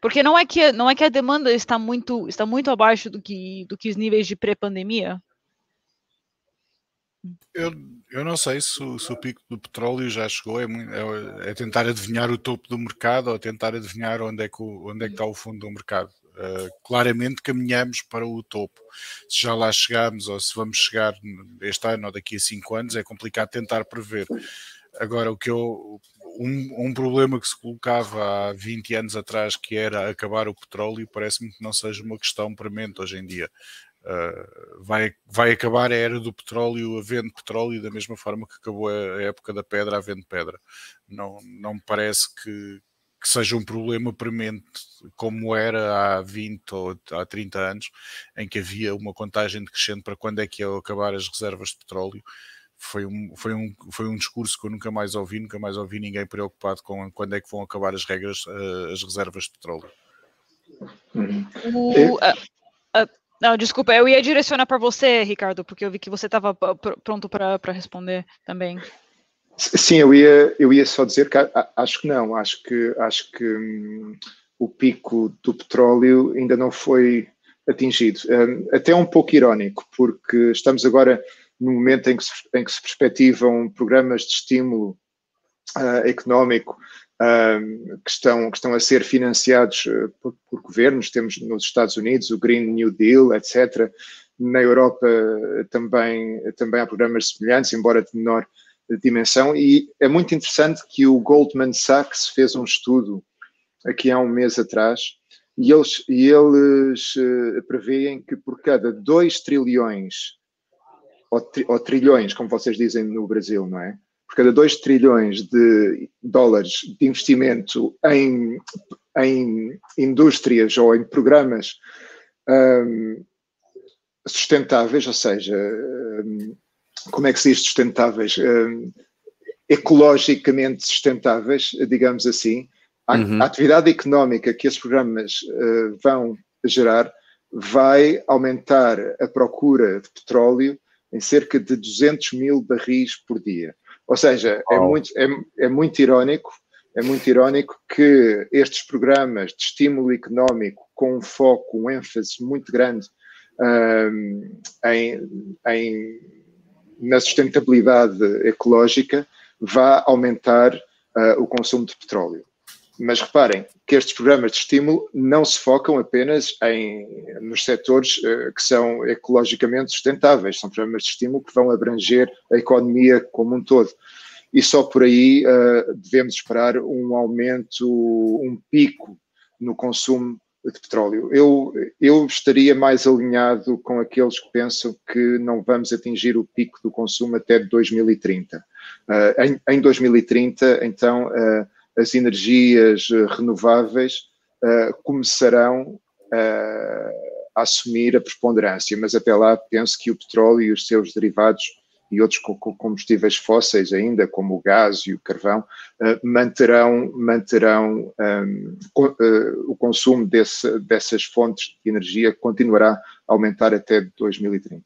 Porque não é que não é que a demanda está muito está muito abaixo do que do que os níveis de pré-pandemia. Eu, eu não sei se, se, o pico do petróleo já chegou, é, é, é, tentar adivinhar o topo do mercado ou tentar adivinhar onde é que, o, onde é que está o fundo do mercado. Uh, claramente caminhamos para o topo. Se já lá chegamos ou se vamos chegar este ano ou daqui a cinco anos, é complicado tentar prever. Agora, o que eu, um, um, problema que se colocava há 20 anos atrás, que era acabar o petróleo, parece-me que não seja uma questão premente hoje em dia. Uh, vai, vai acabar a era do petróleo havendo petróleo da mesma forma que acabou a época da pedra havendo pedra. Não, não me parece que, que seja um problema premente como era há 20 ou há 30 anos, em que havia uma contagem decrescente para quando é que iam acabar as reservas de petróleo. Foi um, foi, um, foi um discurso que eu nunca mais ouvi, nunca mais ouvi ninguém preocupado com quando é que vão acabar as regras, uh, as reservas de petróleo. Uhum. O, uh, uh, não, desculpa, eu ia direcionar para você, Ricardo, porque eu vi que você estava pronto para responder também. Sim, eu ia, eu ia só dizer que acho que não, acho que, acho que hum, o pico do petróleo ainda não foi atingido. Um, até um pouco irónico, porque estamos agora no momento em que se, em que se perspectivam programas de estímulo uh, económico que, estão, que estão a ser financiados uh, por, por, governos. Temos nos Estados Unidos o Green New Deal, etc. na Europa também, também há programas semelhantes, embora de menor dimensão, e é muito interessante que o Goldman Sachs fez um estudo aqui há um mês atrás, e eles, e eles preveem que por cada 2 trilhões, ou, tri, ou, trilhões, como vocês dizem no Brasil, não é? Por cada 2 trilhões de dólares de investimento em, em indústrias ou em programas um, sustentáveis, ou seja, um, como é que se diz sustentáveis? Um, ecologicamente sustentáveis, digamos assim, a, uhum. a atividade económica que esses programas uh, vão gerar vai aumentar a procura de petróleo em cerca de 200 mil barris por dia. Ou seja, oh. é, muito, é, é muito irónico é muito irónico que estes programas de estímulo económico com um foco, um ênfase muito grande um, em, em, na sustentabilidade ecológica vá aumentar uh, o consumo de petróleo. Mas reparem que estes programas de estímulo não se focam apenas em, nos setores uh, que são ecologicamente sustentáveis, são programas de estímulo que vão abranger a economia como um todo. E só por aí uh, devemos esperar um aumento, um pico no consumo de petróleo. Eu, eu estaria mais alinhado com aqueles que pensam que não vamos atingir o pico do consumo até 2030. Uh, em, em, 2030, então, uh, as energias renováveis uh, começarão a assumir a preponderância, mas até lá penso que o petróleo e os seus derivados e outros combustíveis fósseis ainda, como o gás e o carvão, manterão, manterão um, o consumo desse, dessas fontes de energia continuará a aumentar até 2030.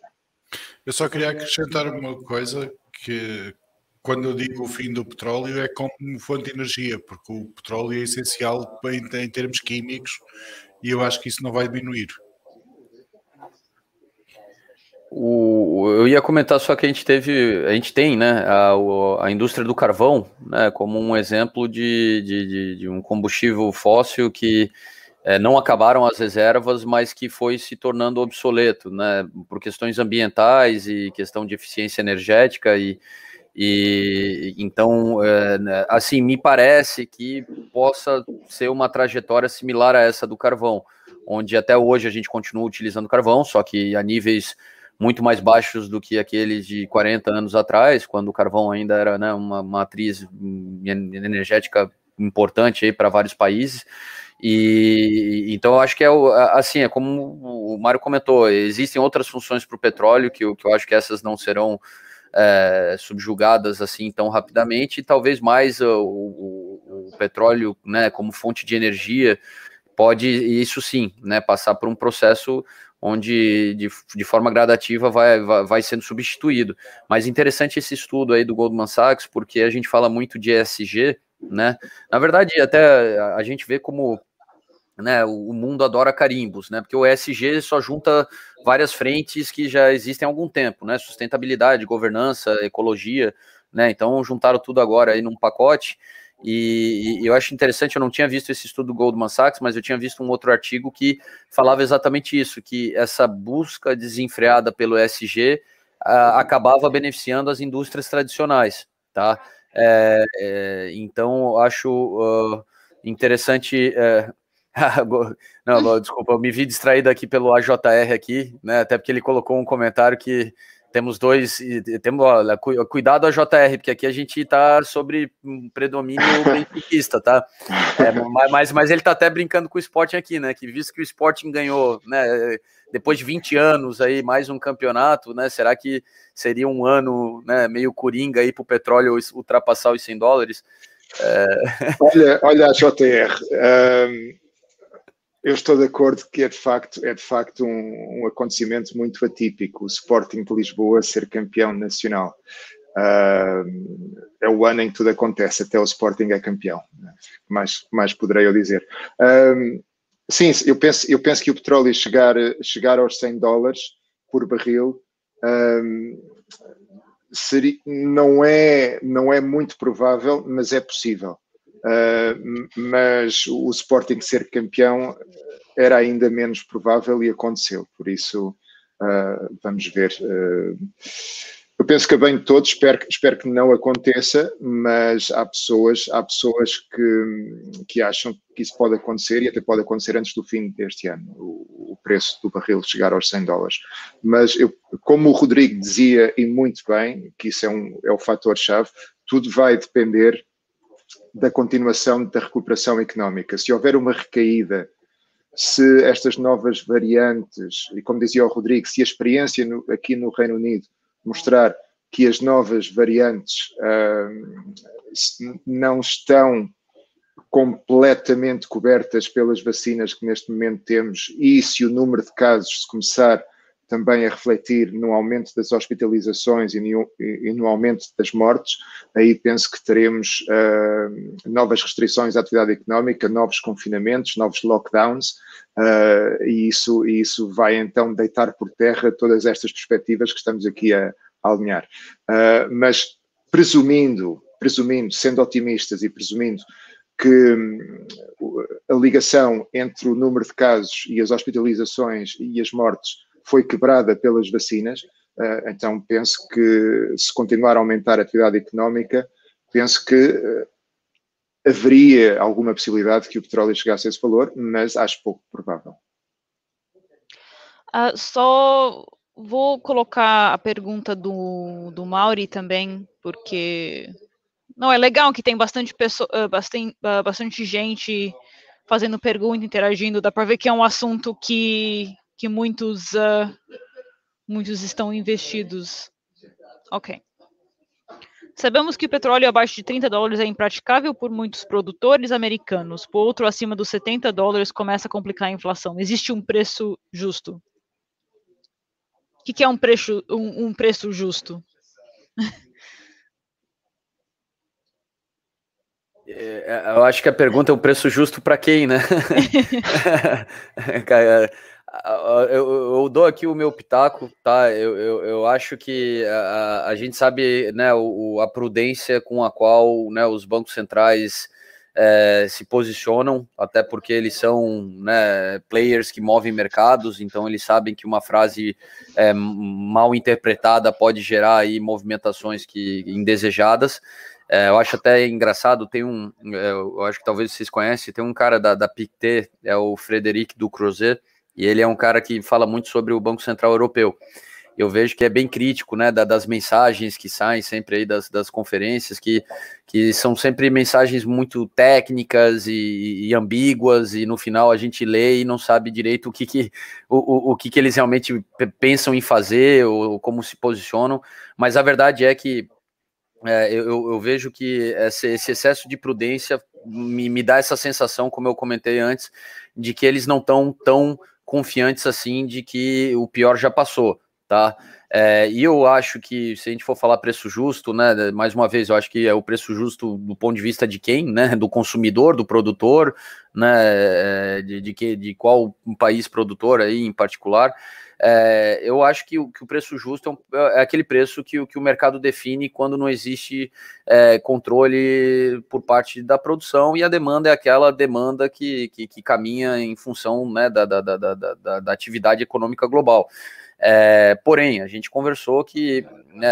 Eu só queria acrescentar uma coisa que, quando eu digo o fim do petróleo, é como fonte de energia, porque o petróleo é essencial em, em termos químicos e eu acho que isso não vai diminuir. O, eu ia comentar só que a gente teve, a gente tem, né, a, a indústria do carvão, né, como um exemplo de, de, de, de um combustível fóssil que é, não acabaram as reservas, mas que foi se tornando obsoleto, né, por questões ambientais e questão de eficiência energética e e então, é, assim, me parece que possa ser uma trajetória similar a essa do carvão, onde até hoje a gente continua utilizando carvão, só que a níveis muito mais baixos do que aqueles de 40 anos atrás, quando o carvão ainda era né, uma matriz energética importante para vários países. E então eu acho que é assim, é como o Mário comentou, existem outras funções para o petróleo que, que eu acho que essas não serão é, subjugadas assim tão rapidamente, e talvez mais o, o, o, petróleo, né, como fonte de energia, pode, isso sim, né, passar por um processo onde de, de forma gradativa vai, vai, vai, sendo substituído. Mas interessante esse estudo aí do Goldman Sachs, porque a gente fala muito de ESG, né? Na verdade, até a gente vê como né, o mundo adora carimbos, né? Porque o ESG só junta várias frentes que já existem há algum tempo, né? Sustentabilidade, governança, ecologia, né? Então juntaram tudo agora aí num pacote. E, e, eu acho interessante, eu não tinha visto esse estudo do Goldman Sachs, mas eu tinha visto um outro artigo que falava exatamente isso, que essa busca desenfreada pelo ESG acabava beneficiando as indústrias tradicionais, tá? É, é, então, acho uh, interessante uh, não, desculpa, eu me vi distraído aqui pelo AJR aqui, né? Até porque ele colocou um comentário que temos dois, temos, olha, cuidado a JR, porque aqui a gente está sobre um predomínio benfiquista, tá? É, mas, mas ele está até brincando com o Sporting aqui, né? Que visto que o Sporting ganhou, né? Depois de 20 anos aí, mais um campeonato, né? Será que seria um ano né, meio coringa aí para o petróleo ultrapassar os 100 dólares? É... Olha, olha JR. Um eu estou de acordo que é de facto, é de facto um, um acontecimento muito atípico o Sporting de Lisboa ser campeão nacional. Uh, é o ano em que tudo acontece, até o Sporting é campeão. Mais, mais poderei eu dizer. Uh, sim, eu penso, eu penso que o petróleo chegar, chegar aos 100 dólares por barril uh, seria, não, é, não é muito provável, mas é possível. Uh, mas o Sporting ser campeão era ainda menos provável e aconteceu. Por isso, Uh, vamos ver. Uh, eu penso que a bem de todos, espero, espero que não aconteça, mas há pessoas, há pessoas que, que acham que isso pode acontecer e até pode acontecer antes do fim deste ano, o, o preço do barril chegar aos 100 dólares. Mas eu, como o Rodrigo dizia, e muito bem, que isso é, um, é o fator-chave, tudo vai depender da continuação da recuperação económica. Se houver uma recaída, se estas novas variantes, e como dizia o Rodrigo, se a experiência no, aqui no Reino Unido mostrar que as novas variantes uh, não estão completamente cobertas pelas vacinas que neste momento temos e se o número de casos começar também a refletir no aumento das hospitalizações e no, aumento das mortes, aí penso que teremos uh, novas restrições à atividade económica, novos confinamentos, novos lockdowns, uh, e, isso, e isso vai então deitar por terra todas estas perspectivas que estamos aqui a, a alinhar. Uh, mas presumindo, presumindo, sendo otimistas e presumindo que hum, a ligação entre o número de casos e as hospitalizações e as mortes foi quebrada pelas vacinas, uh, então penso que se continuar a aumentar a atividade económica, penso que uh, haveria alguma possibilidade que o petróleo chegasse a esse valor, mas acho pouco provável. Uh, só vou colocar a pergunta do, do Mauri também, porque não é legal que tem bastante pessoa, bastante, bastante gente fazendo pergunta, interagindo, dá para ver que é um assunto que que muitos, uh, muitos estão investidos. Ok. Sabemos que o petróleo abaixo de 30 dólares é impraticável por muitos produtores americanos. Por outro, acima dos 70 dólares começa a complicar a inflação. Existe um preço justo. O que, que é um preço, um, um preço justo? É, é, eu acho que a pergunta é o preço justo para quem, né? Eu, eu, dou aqui o meu pitaco, tá? Eu, eu, eu acho que a, a, gente sabe né, o, a prudência com a qual né, os bancos centrais é, se posicionam, até porque eles são né, players que movem mercados, então eles sabem que uma frase é, mal interpretada pode gerar aí movimentações que indesejadas. É, eu acho até engraçado, tem um, eu acho que talvez vocês conhecem, tem um cara da, da Pictet, é o Frederic Ducrozet, e ele é um cara que fala muito sobre o Banco Central Europeu. Eu vejo que é bem crítico, né, das mensagens que saem sempre aí das, das conferências, que, que são sempre mensagens muito técnicas e, e ambíguas, e no final a gente lê e não sabe direito o que, que, o, o, o que, que eles realmente pensam em fazer ou, ou como se posicionam, mas a verdade é que é, eu, eu, vejo que esse, esse, excesso de prudência me, me dá essa sensação, como eu comentei antes, de que eles não estão tão confiantes assim de que o pior já passou, tá? É, e eu acho que se a gente for falar preço justo, né, mais uma vez, eu acho que é o preço justo do ponto de vista de quem, né, do consumidor, do produtor, né, é, de, de, que, de qual país produtor aí em particular. É, eu acho que o, que o preço justo é, um, é, aquele preço que, que o mercado define quando não existe é, controle por parte da produção e a demanda é aquela demanda que, que, caminha em função né, da, da, da, da, da atividade econômica global. É, porém, a gente conversou que né,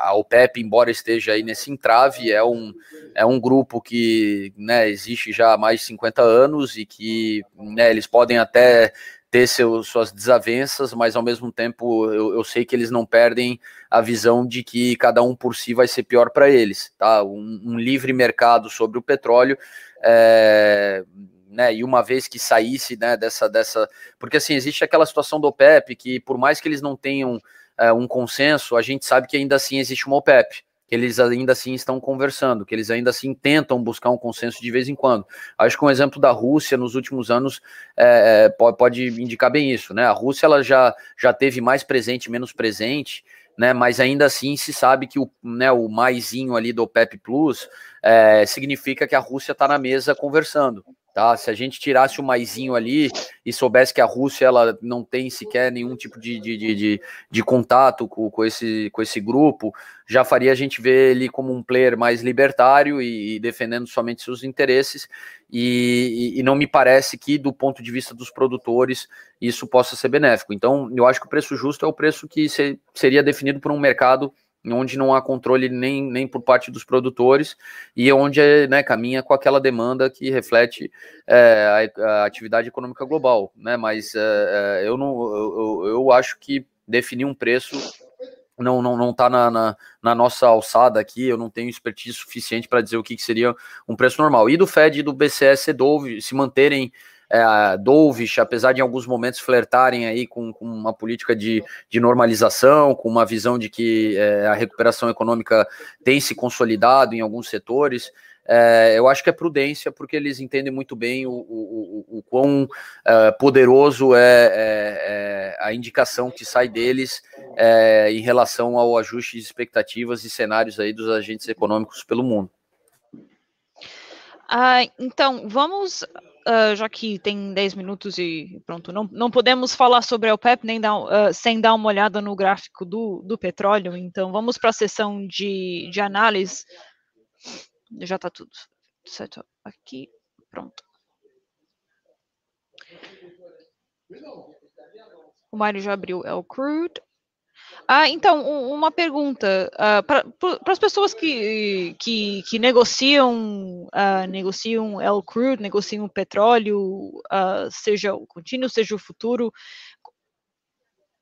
a OPEP, embora esteja aí nesse entrave, é um, é um grupo que né, existe já há mais de 50 anos e que né, eles podem até ter suas desavenças, mas ao mesmo tempo eu, eu, sei que eles não perdem a visão de que cada um por si vai ser pior para eles, tá? Um, um, livre mercado sobre o petróleo, é, né? E uma vez que saísse, né? Dessa, dessa, porque assim existe aquela situação do OPEP que por mais que eles não tenham é, um consenso, a gente sabe que ainda assim existe uma OPEP que eles ainda assim estão conversando, que eles ainda assim tentam buscar um consenso de vez em quando. Acho que um exemplo da Rússia nos últimos anos é, é pode, indicar bem isso, né? A Rússia ela já, já teve mais presente, menos presente, né? Mas ainda assim se sabe que o, né, o maisinho ali do OPEP Plus é, significa que a Rússia está na mesa conversando. Tá? Se a gente tirasse o maisinho ali e soubesse que a Rússia ela não tem sequer nenhum tipo de, de, de, de contato com, com, esse, com esse grupo, já faria a gente ver ele como um player mais libertário e, e defendendo somente seus interesses. E, e, não me parece que, do ponto de vista dos produtores, isso possa ser benéfico. Então, eu acho que o preço justo é o preço que se, seria definido por um mercado onde não há controle nem, nem por parte dos produtores e onde né, caminha com aquela demanda que reflete é, a, a, atividade econômica global, né? Mas é, eu não, eu, eu acho que definir um preço não não não está na, na, na, nossa alçada aqui. Eu não tenho expertise suficiente para dizer o que, que, seria um preço normal. E do Fed e do dove, se manterem é, Dovish, apesar de em alguns momentos flertarem aí com, com uma política de, de, normalização, com uma visão de que é, a recuperação econômica tem se consolidado em alguns setores, é, eu acho que é prudência, porque eles entendem muito bem o, o, o, o quão é, poderoso é, é, é, a indicação que sai deles é, em relação ao ajuste de expectativas e cenários aí dos agentes econômicos pelo mundo. Ah, então, vamos uh, já que tem 10 minutos e pronto, não, não podemos falar sobre a OPEP nem dar, uh, sem dar uma olhada no gráfico do, do petróleo, então vamos para a sessão de, de análise. Já está tudo certo aqui, pronto. O Mário já abriu o Crude. Ah, então, uma pergunta. Uh, ah, para as pessoas que, que, que negociam, uh, negociam el crude, negociam petróleo, uh, seja o contínuo, seja o futuro,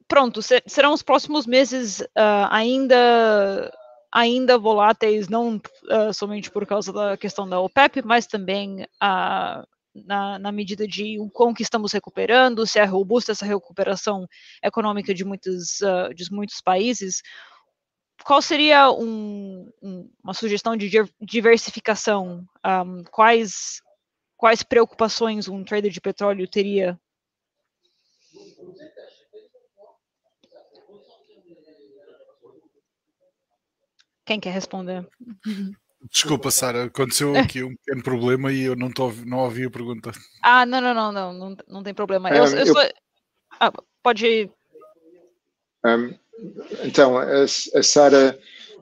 pronto, ser, serão os próximos meses ainda ainda voláteis, não somente por causa da questão da OPEP, mas também uh, na, na, medida de o quão que estamos recuperando, se é robusta essa recuperação econômica de muitos, uh, de muitos países, qual seria um, um, uma sugestão de diversificação? Um, quais, quais preocupações um trader de petróleo teria? Quem quer responder? Desculpa, Sara, aconteceu aqui um pequeno problema e eu não, tô, não ouvi a pergunta. Ah, não, não, não, não, não, não tem problema. Eu, um, eu, eu... Sou... Ah, pode. Um, então, a, a Sara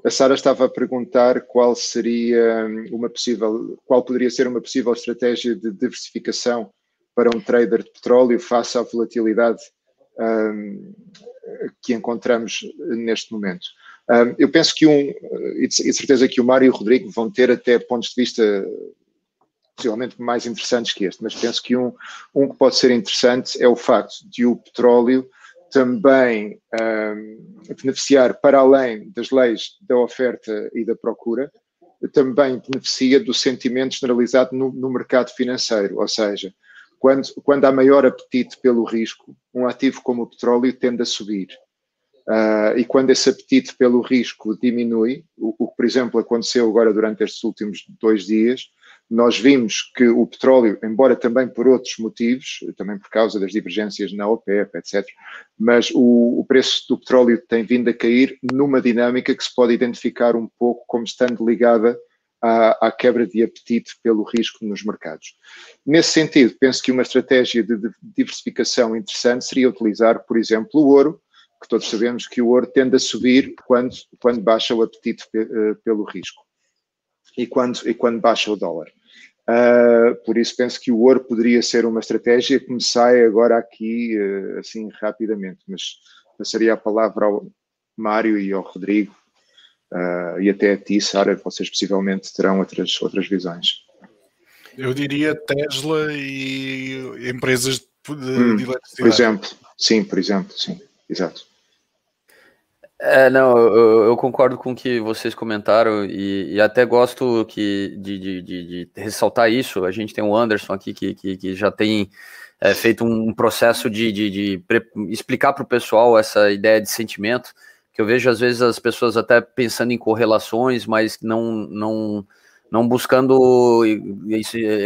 a Sara estava a perguntar qual seria uma possível, qual poderia ser uma possível estratégia de diversificação para um trader de petróleo face à volatilidade um, que encontramos neste momento eu penso que um, e de certeza que o Mário e o Rodrigo vão ter até pontos de vista possivelmente mais interessantes que este, mas penso que um, um que pode ser interessante é o facto de o petróleo também um, beneficiar, para além das leis da oferta e da procura, também beneficia do sentimento generalizado no, no mercado financeiro, ou seja, quando, quando há maior apetite pelo risco, um ativo como o petróleo tende a subir. Uh, e quando esse apetite pelo risco diminui, o, o, que, por exemplo, aconteceu agora durante estes últimos dois dias, nós vimos que o petróleo, embora também por outros motivos, também por causa das divergências na OPEP, etc., mas o, o preço do petróleo tem vindo a cair numa dinâmica que se pode identificar um pouco como estando ligada à, à, quebra de apetite pelo risco nos mercados. Nesse sentido, penso que uma estratégia de diversificação interessante seria utilizar, por exemplo, o ouro, que todos sabemos que o ouro tende a subir quando, quando baixa o apetite eh, pelo risco e quando, e quando baixa o dólar. Uh, por isso penso que o ouro poderia ser uma estratégia que me sai agora aqui uh, assim rapidamente, mas passaria a palavra ao Mário e ao Rodrigo uh, e até a ti, Sara, vocês possivelmente terão outras, outras visões. Eu diria Tesla e empresas de, de hum, eletricidade. Por exemplo, sim, por exemplo, sim. Exato. É, não, eu, eu, concordo com o que vocês comentaram e, e até gosto que, de, de, de, de, ressaltar isso. A gente tem o Anderson aqui que, que, que já tem é, feito um processo de, explicar para o pessoal essa ideia de sentimento, que eu vejo às vezes as pessoas até pensando em correlações, mas não, não, não buscando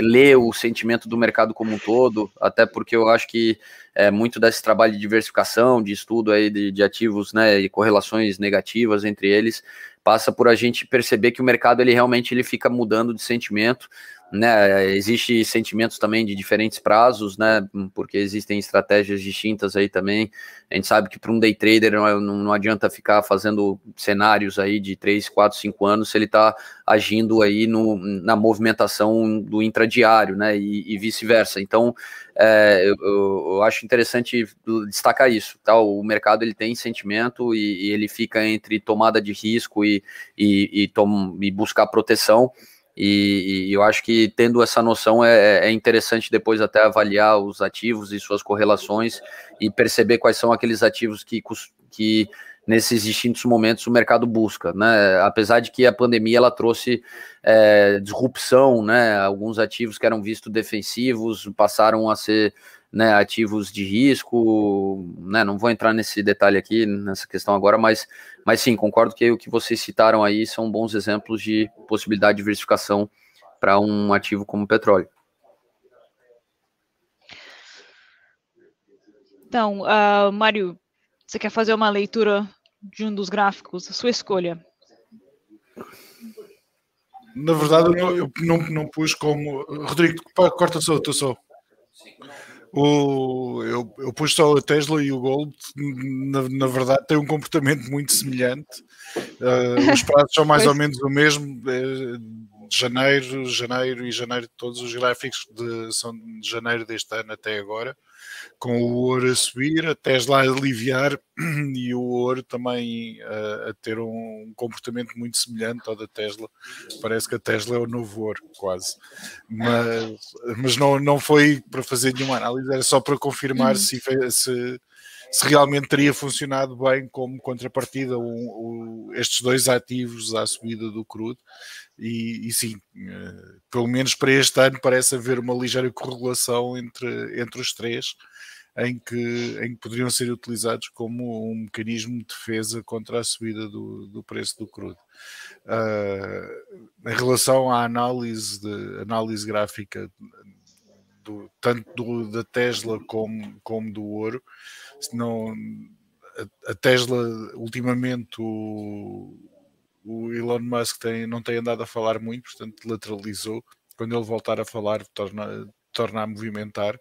ler o sentimento do mercado como um todo, até porque eu acho que é, muito desse trabalho de diversificação, de estudo aí de, de, ativos, né, e correlações negativas entre eles, passa por a gente perceber que o mercado ele realmente ele fica mudando de sentimento, né? Existe sentimentos também de diferentes prazos, né? Porque existem estratégias distintas aí também. A gente sabe que para um day trader não, é, não, não, adianta ficar fazendo cenários aí de 3, 4, 5 anos se ele está agindo aí no, na movimentação do intradiário, né? E, e vice-versa. Então, é, eu, eu, acho interessante destacar isso, tá? O mercado ele tem sentimento e, e ele fica entre tomada de risco e, e, e, tom, e buscar proteção. E, e, eu acho que tendo essa noção é, é, interessante depois até avaliar os ativos e suas correlações e perceber quais são aqueles ativos que, que nesses distintos momentos o mercado busca, né? Apesar de que a pandemia ela trouxe é, disrupção, né? Alguns ativos que eram vistos defensivos passaram a ser né, ativos de risco, né, não vou entrar nesse detalhe aqui, nessa questão agora, mas, mas sim, concordo que o que vocês citaram aí são bons exemplos de possibilidade de diversificação para um ativo como o petróleo. Então, uh, Mário, você quer fazer uma leitura de um dos gráficos? A sua escolha. Na verdade, eu não, eu não, não pus como. Rodrigo, corta só, estou só. O, eu, eu pus só a Tesla e o Gold, na, na verdade, têm um comportamento muito semelhante. Uh, os prazos são mais pois. ou menos o mesmo. De janeiro, janeiro e janeiro, todos os gráficos de, são de janeiro deste ano até agora com o ouro a subir, a Tesla a aliviar e o ouro também a, a ter um comportamento muito semelhante ao da Tesla. Parece que a Tesla é o novo ouro, quase. Mas, mas não, não foi para fazer nenhuma análise, era só para confirmar uhum. se, se, se, realmente teria funcionado bem como contrapartida um, estes dois ativos à subida do crudo. E, e, sim, uh, pelo menos para este ano parece haver uma ligeira correlação entre, entre os três em que, em que poderiam ser utilizados como um mecanismo de defesa contra a subida do, do preço do crudo. Uh, em relação à análise, de, análise gráfica do, tanto do, da Tesla como, como do ouro, não, a, a Tesla ultimamente o, o Elon Musk tem, não tem andado a falar muito, portanto lateralizou. Quando ele voltar a falar, torna, torna a movimentar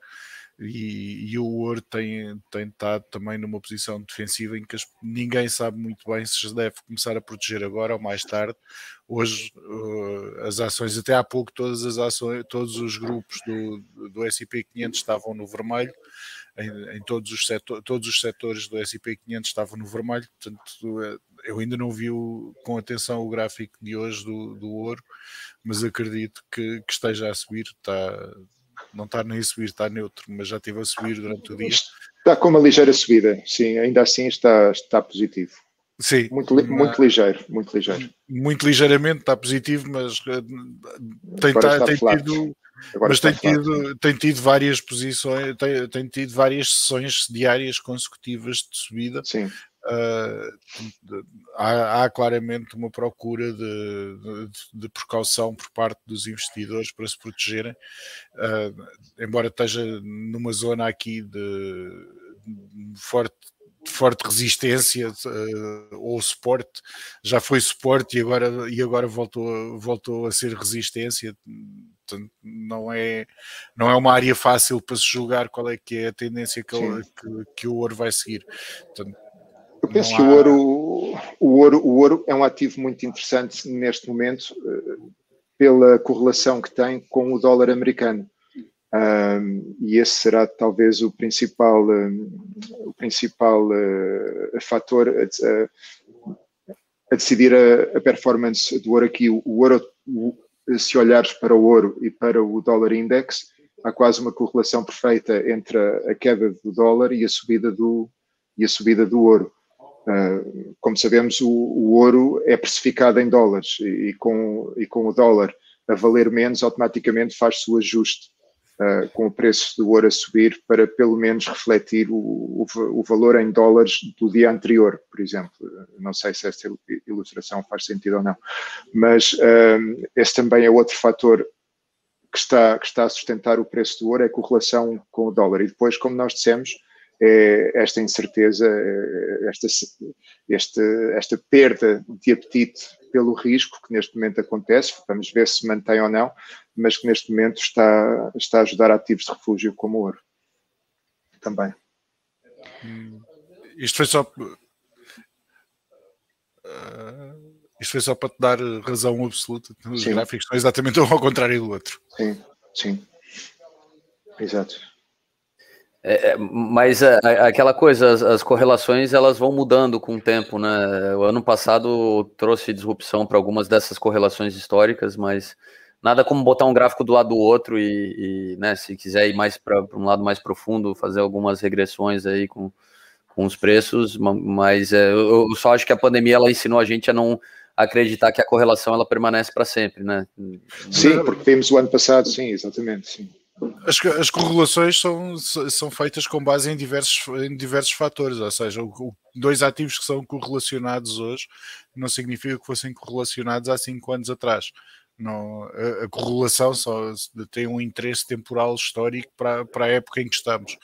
e, e, o ouro tem, tem estado também numa posição defensiva em que as, ninguém sabe muito bem se deve começar a proteger agora ou mais tarde. Hoje uh, as ações, até há pouco, todas as ações, todos os grupos do, do S&P 500 estavam no vermelho, em, em, todos, os setor, todos os setores do S&P 500 estavam no vermelho, portanto eh, eu ainda não vi o, com atenção o gráfico de hoje do, do ouro, mas acredito que, que esteja a subir, está não está nem a subir, está neutro, mas já esteve a subir durante o dia. Está com uma ligeira subida, sim, ainda assim está, está positivo. Sim. Muito, muito ligeiro, muito ligeiro. Muito ligeiramente está positivo, mas uh, tem, tá, tem tido. Agora mas tem tido, tem tido várias posições, tem, tem tido várias sessões diárias consecutivas de subida. Sim. Uh, há, há, claramente uma procura de, de, de, precaução por parte dos investidores para se protegerem, uh, embora esteja numa zona aqui de, de forte forte resistência uh, ou suporte, já foi suporte e agora, e agora voltou, voltou a ser resistência. Portanto, não é, não é uma área fácil para se julgar qual é que é a tendência que, que, que o ouro vai seguir. Portanto, eu penso há... que o ouro, o, ouro, o ouro é um ativo muito interessante neste momento eh, pela correlação que tem com o dólar americano. Um, e esse será talvez o principal, um, o principal uh, fator a, a, a decidir a, a, performance do ouro aqui. O, o ouro, o, se olhares para o ouro e para o dólar index, há quase uma correlação perfeita entre a, queda do dólar e a subida do, e a subida do ouro. Ah, como sabemos, o, o, ouro é precificado em dólares e, e, com, e com o dólar a valer menos, automaticamente faz-se o ajuste uh, com o preço do ouro a subir para pelo menos refletir o, o, o, valor em dólares do dia anterior, por exemplo. Não sei se esta ilustração faz sentido ou não, mas uh, esse também é outro fator que está, que está a sustentar o preço do ouro, é a correlação com o dólar. E depois, como nós dissemos, é esta incerteza, é esta, esta, esta perda de apetite pelo risco que neste momento acontece, vamos ver se mantém ou não, mas que neste momento está, está a ajudar ativos de refúgio como o ouro. Também. Hum, isto foi só. Uh, isto foi só para te dar razão absoluta. Os sim. gráficos estão exatamente ao contrário do outro. Sim, sim. Exato. É, é mas é, é, aquela coisa, as, as, correlações elas vão mudando com o tempo, né? O ano passado trouxe disrupção para algumas dessas correlações históricas, mas nada como botar um gráfico do lado do outro e, e né, se quiser ir mais para um lado mais profundo, fazer algumas regressões aí com, com os preços, mas é, eu, eu só acho que a pandemia ela ensinou a gente a não acreditar que a correlação ela permanece para sempre, né? Sim, porque vimos o ano passado, sim, exatamente, sim. As, as correlações são, são feitas com base em diversos, em diversos fatores, ou seja, o, dois ativos que são correlacionados hoje não significa que fossem correlacionados há cinco anos atrás. Não, a, a, correlação só tem um interesse temporal histórico para, para a época em que estamos.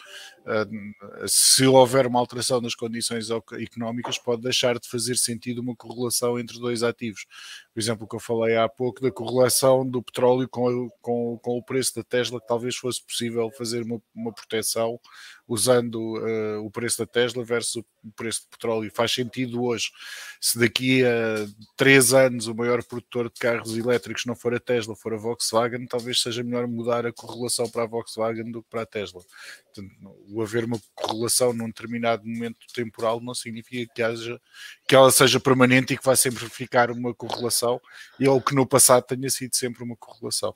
Uh, se houver uma alteração nas condições económicas, pode deixar de fazer sentido uma correlação entre dois ativos. Por exemplo, o que eu falei há pouco da correlação do petróleo com, com, com o preço da Tesla, que talvez fosse possível fazer uma, uma proteção usando uh, o preço da Tesla versus o preço do petróleo. Faz sentido hoje. Se daqui a três anos o maior produtor de carros elétricos não for a Tesla, for a Volkswagen, talvez seja melhor mudar a correlação para a Volkswagen do que para a Tesla. Portanto, o haver uma correlação num determinado momento temporal não significa que, haja, que ela seja permanente e que vai sempre ficar uma correlação, e ou que no passado tenha sido sempre uma correlação.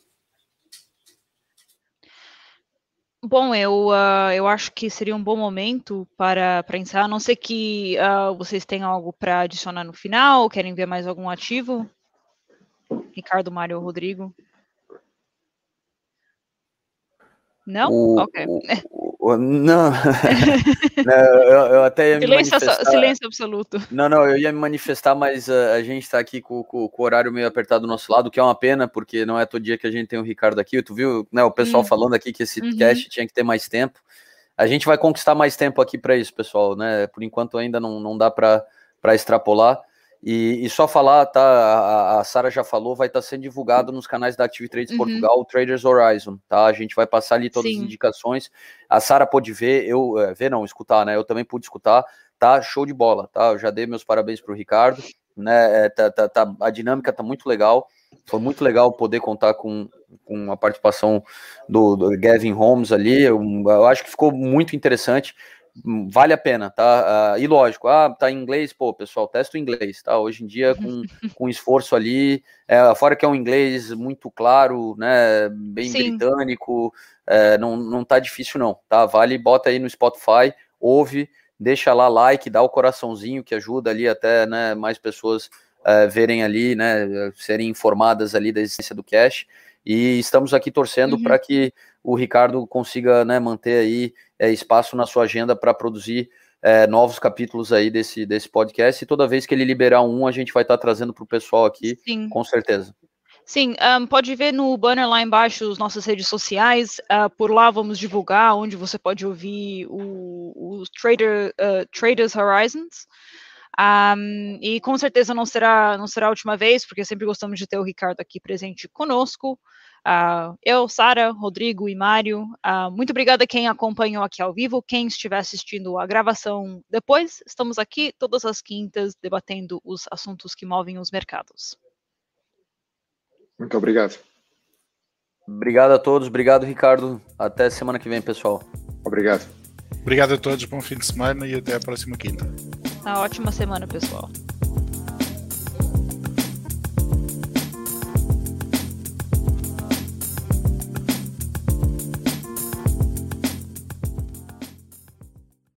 Bom, eu, uh, eu acho que seria um bom momento para, para encerrar, a não ser que uh, vocês tenham algo para adicionar no final, querem ver mais algum ativo? Ricardo, Mário ou Rodrigo? Não? O, ok. O, o, não, eu, eu, até ia silêncio, manifestar... silêncio absoluto. Não, não, eu ia me manifestar, mas uh, a gente está aqui com, com, com, o horário meio apertado do nosso lado, que é uma pena, porque não é todo dia que a gente tem o Ricardo aqui. Tu viu né, o pessoal hum. falando aqui que esse uhum. cast tinha que ter mais tempo. A gente vai conquistar mais tempo aqui para isso, pessoal, né? Por enquanto ainda não, não dá para extrapolar. E, e, só falar, tá? A, a Sara já falou, vai estar tá sendo divulgado nos canais da Active Trades uhum. Portugal, Traders Horizon, tá? A gente vai passar ali todas Sim. as indicações. A Sara pode ver, eu é, ver não, escutar, né? Eu também pude escutar, tá? Show de bola, tá? Eu já dei meus parabéns para o Ricardo, né? É, tá, tá, tá, a dinâmica tá muito legal. Foi muito legal poder contar com, com a participação do, do Gavin Holmes ali. Eu, eu acho que ficou muito interessante vale a pena, tá? Uh, e lógico, ah, tá em inglês, pô, pessoal, testa o inglês, tá? Hoje em dia, com, com esforço ali, é, fora que é um inglês muito claro, né? Bem Sim. britânico, é, não, não tá difícil, não, tá? Vale, bota aí no Spotify, ouve, deixa lá like, dá o coraçãozinho que ajuda ali até, né, mais pessoas é, verem ali, né, serem informadas ali da existência do cash. E estamos aqui torcendo uhum. para que o Ricardo consiga né, manter aí é, espaço na sua agenda para produzir é, novos capítulos aí desse, desse podcast. E toda vez que ele liberar um, a gente vai estar tá trazendo para o pessoal aqui, Sim. com certeza. Sim, um, pode ver no banner lá embaixo as nossas redes sociais. Uh, por lá vamos divulgar onde você pode ouvir o, o Trader, uh, Traders Horizons. Um, e com certeza não será, não será a última vez, porque sempre gostamos de ter o Ricardo aqui presente conosco. Uh, eu, Sara, Rodrigo e Mário, uh, muito obrigada a quem acompanhou aqui ao vivo, quem estiver assistindo a gravação depois, estamos aqui todas as quintas debatendo os assuntos que movem os mercados. Muito obrigado. Obrigado a todos, obrigado Ricardo, até semana que vem pessoal. Obrigado. Obrigado a todos, bom fim de semana e até a próxima quinta. Uma ótima semana pessoal.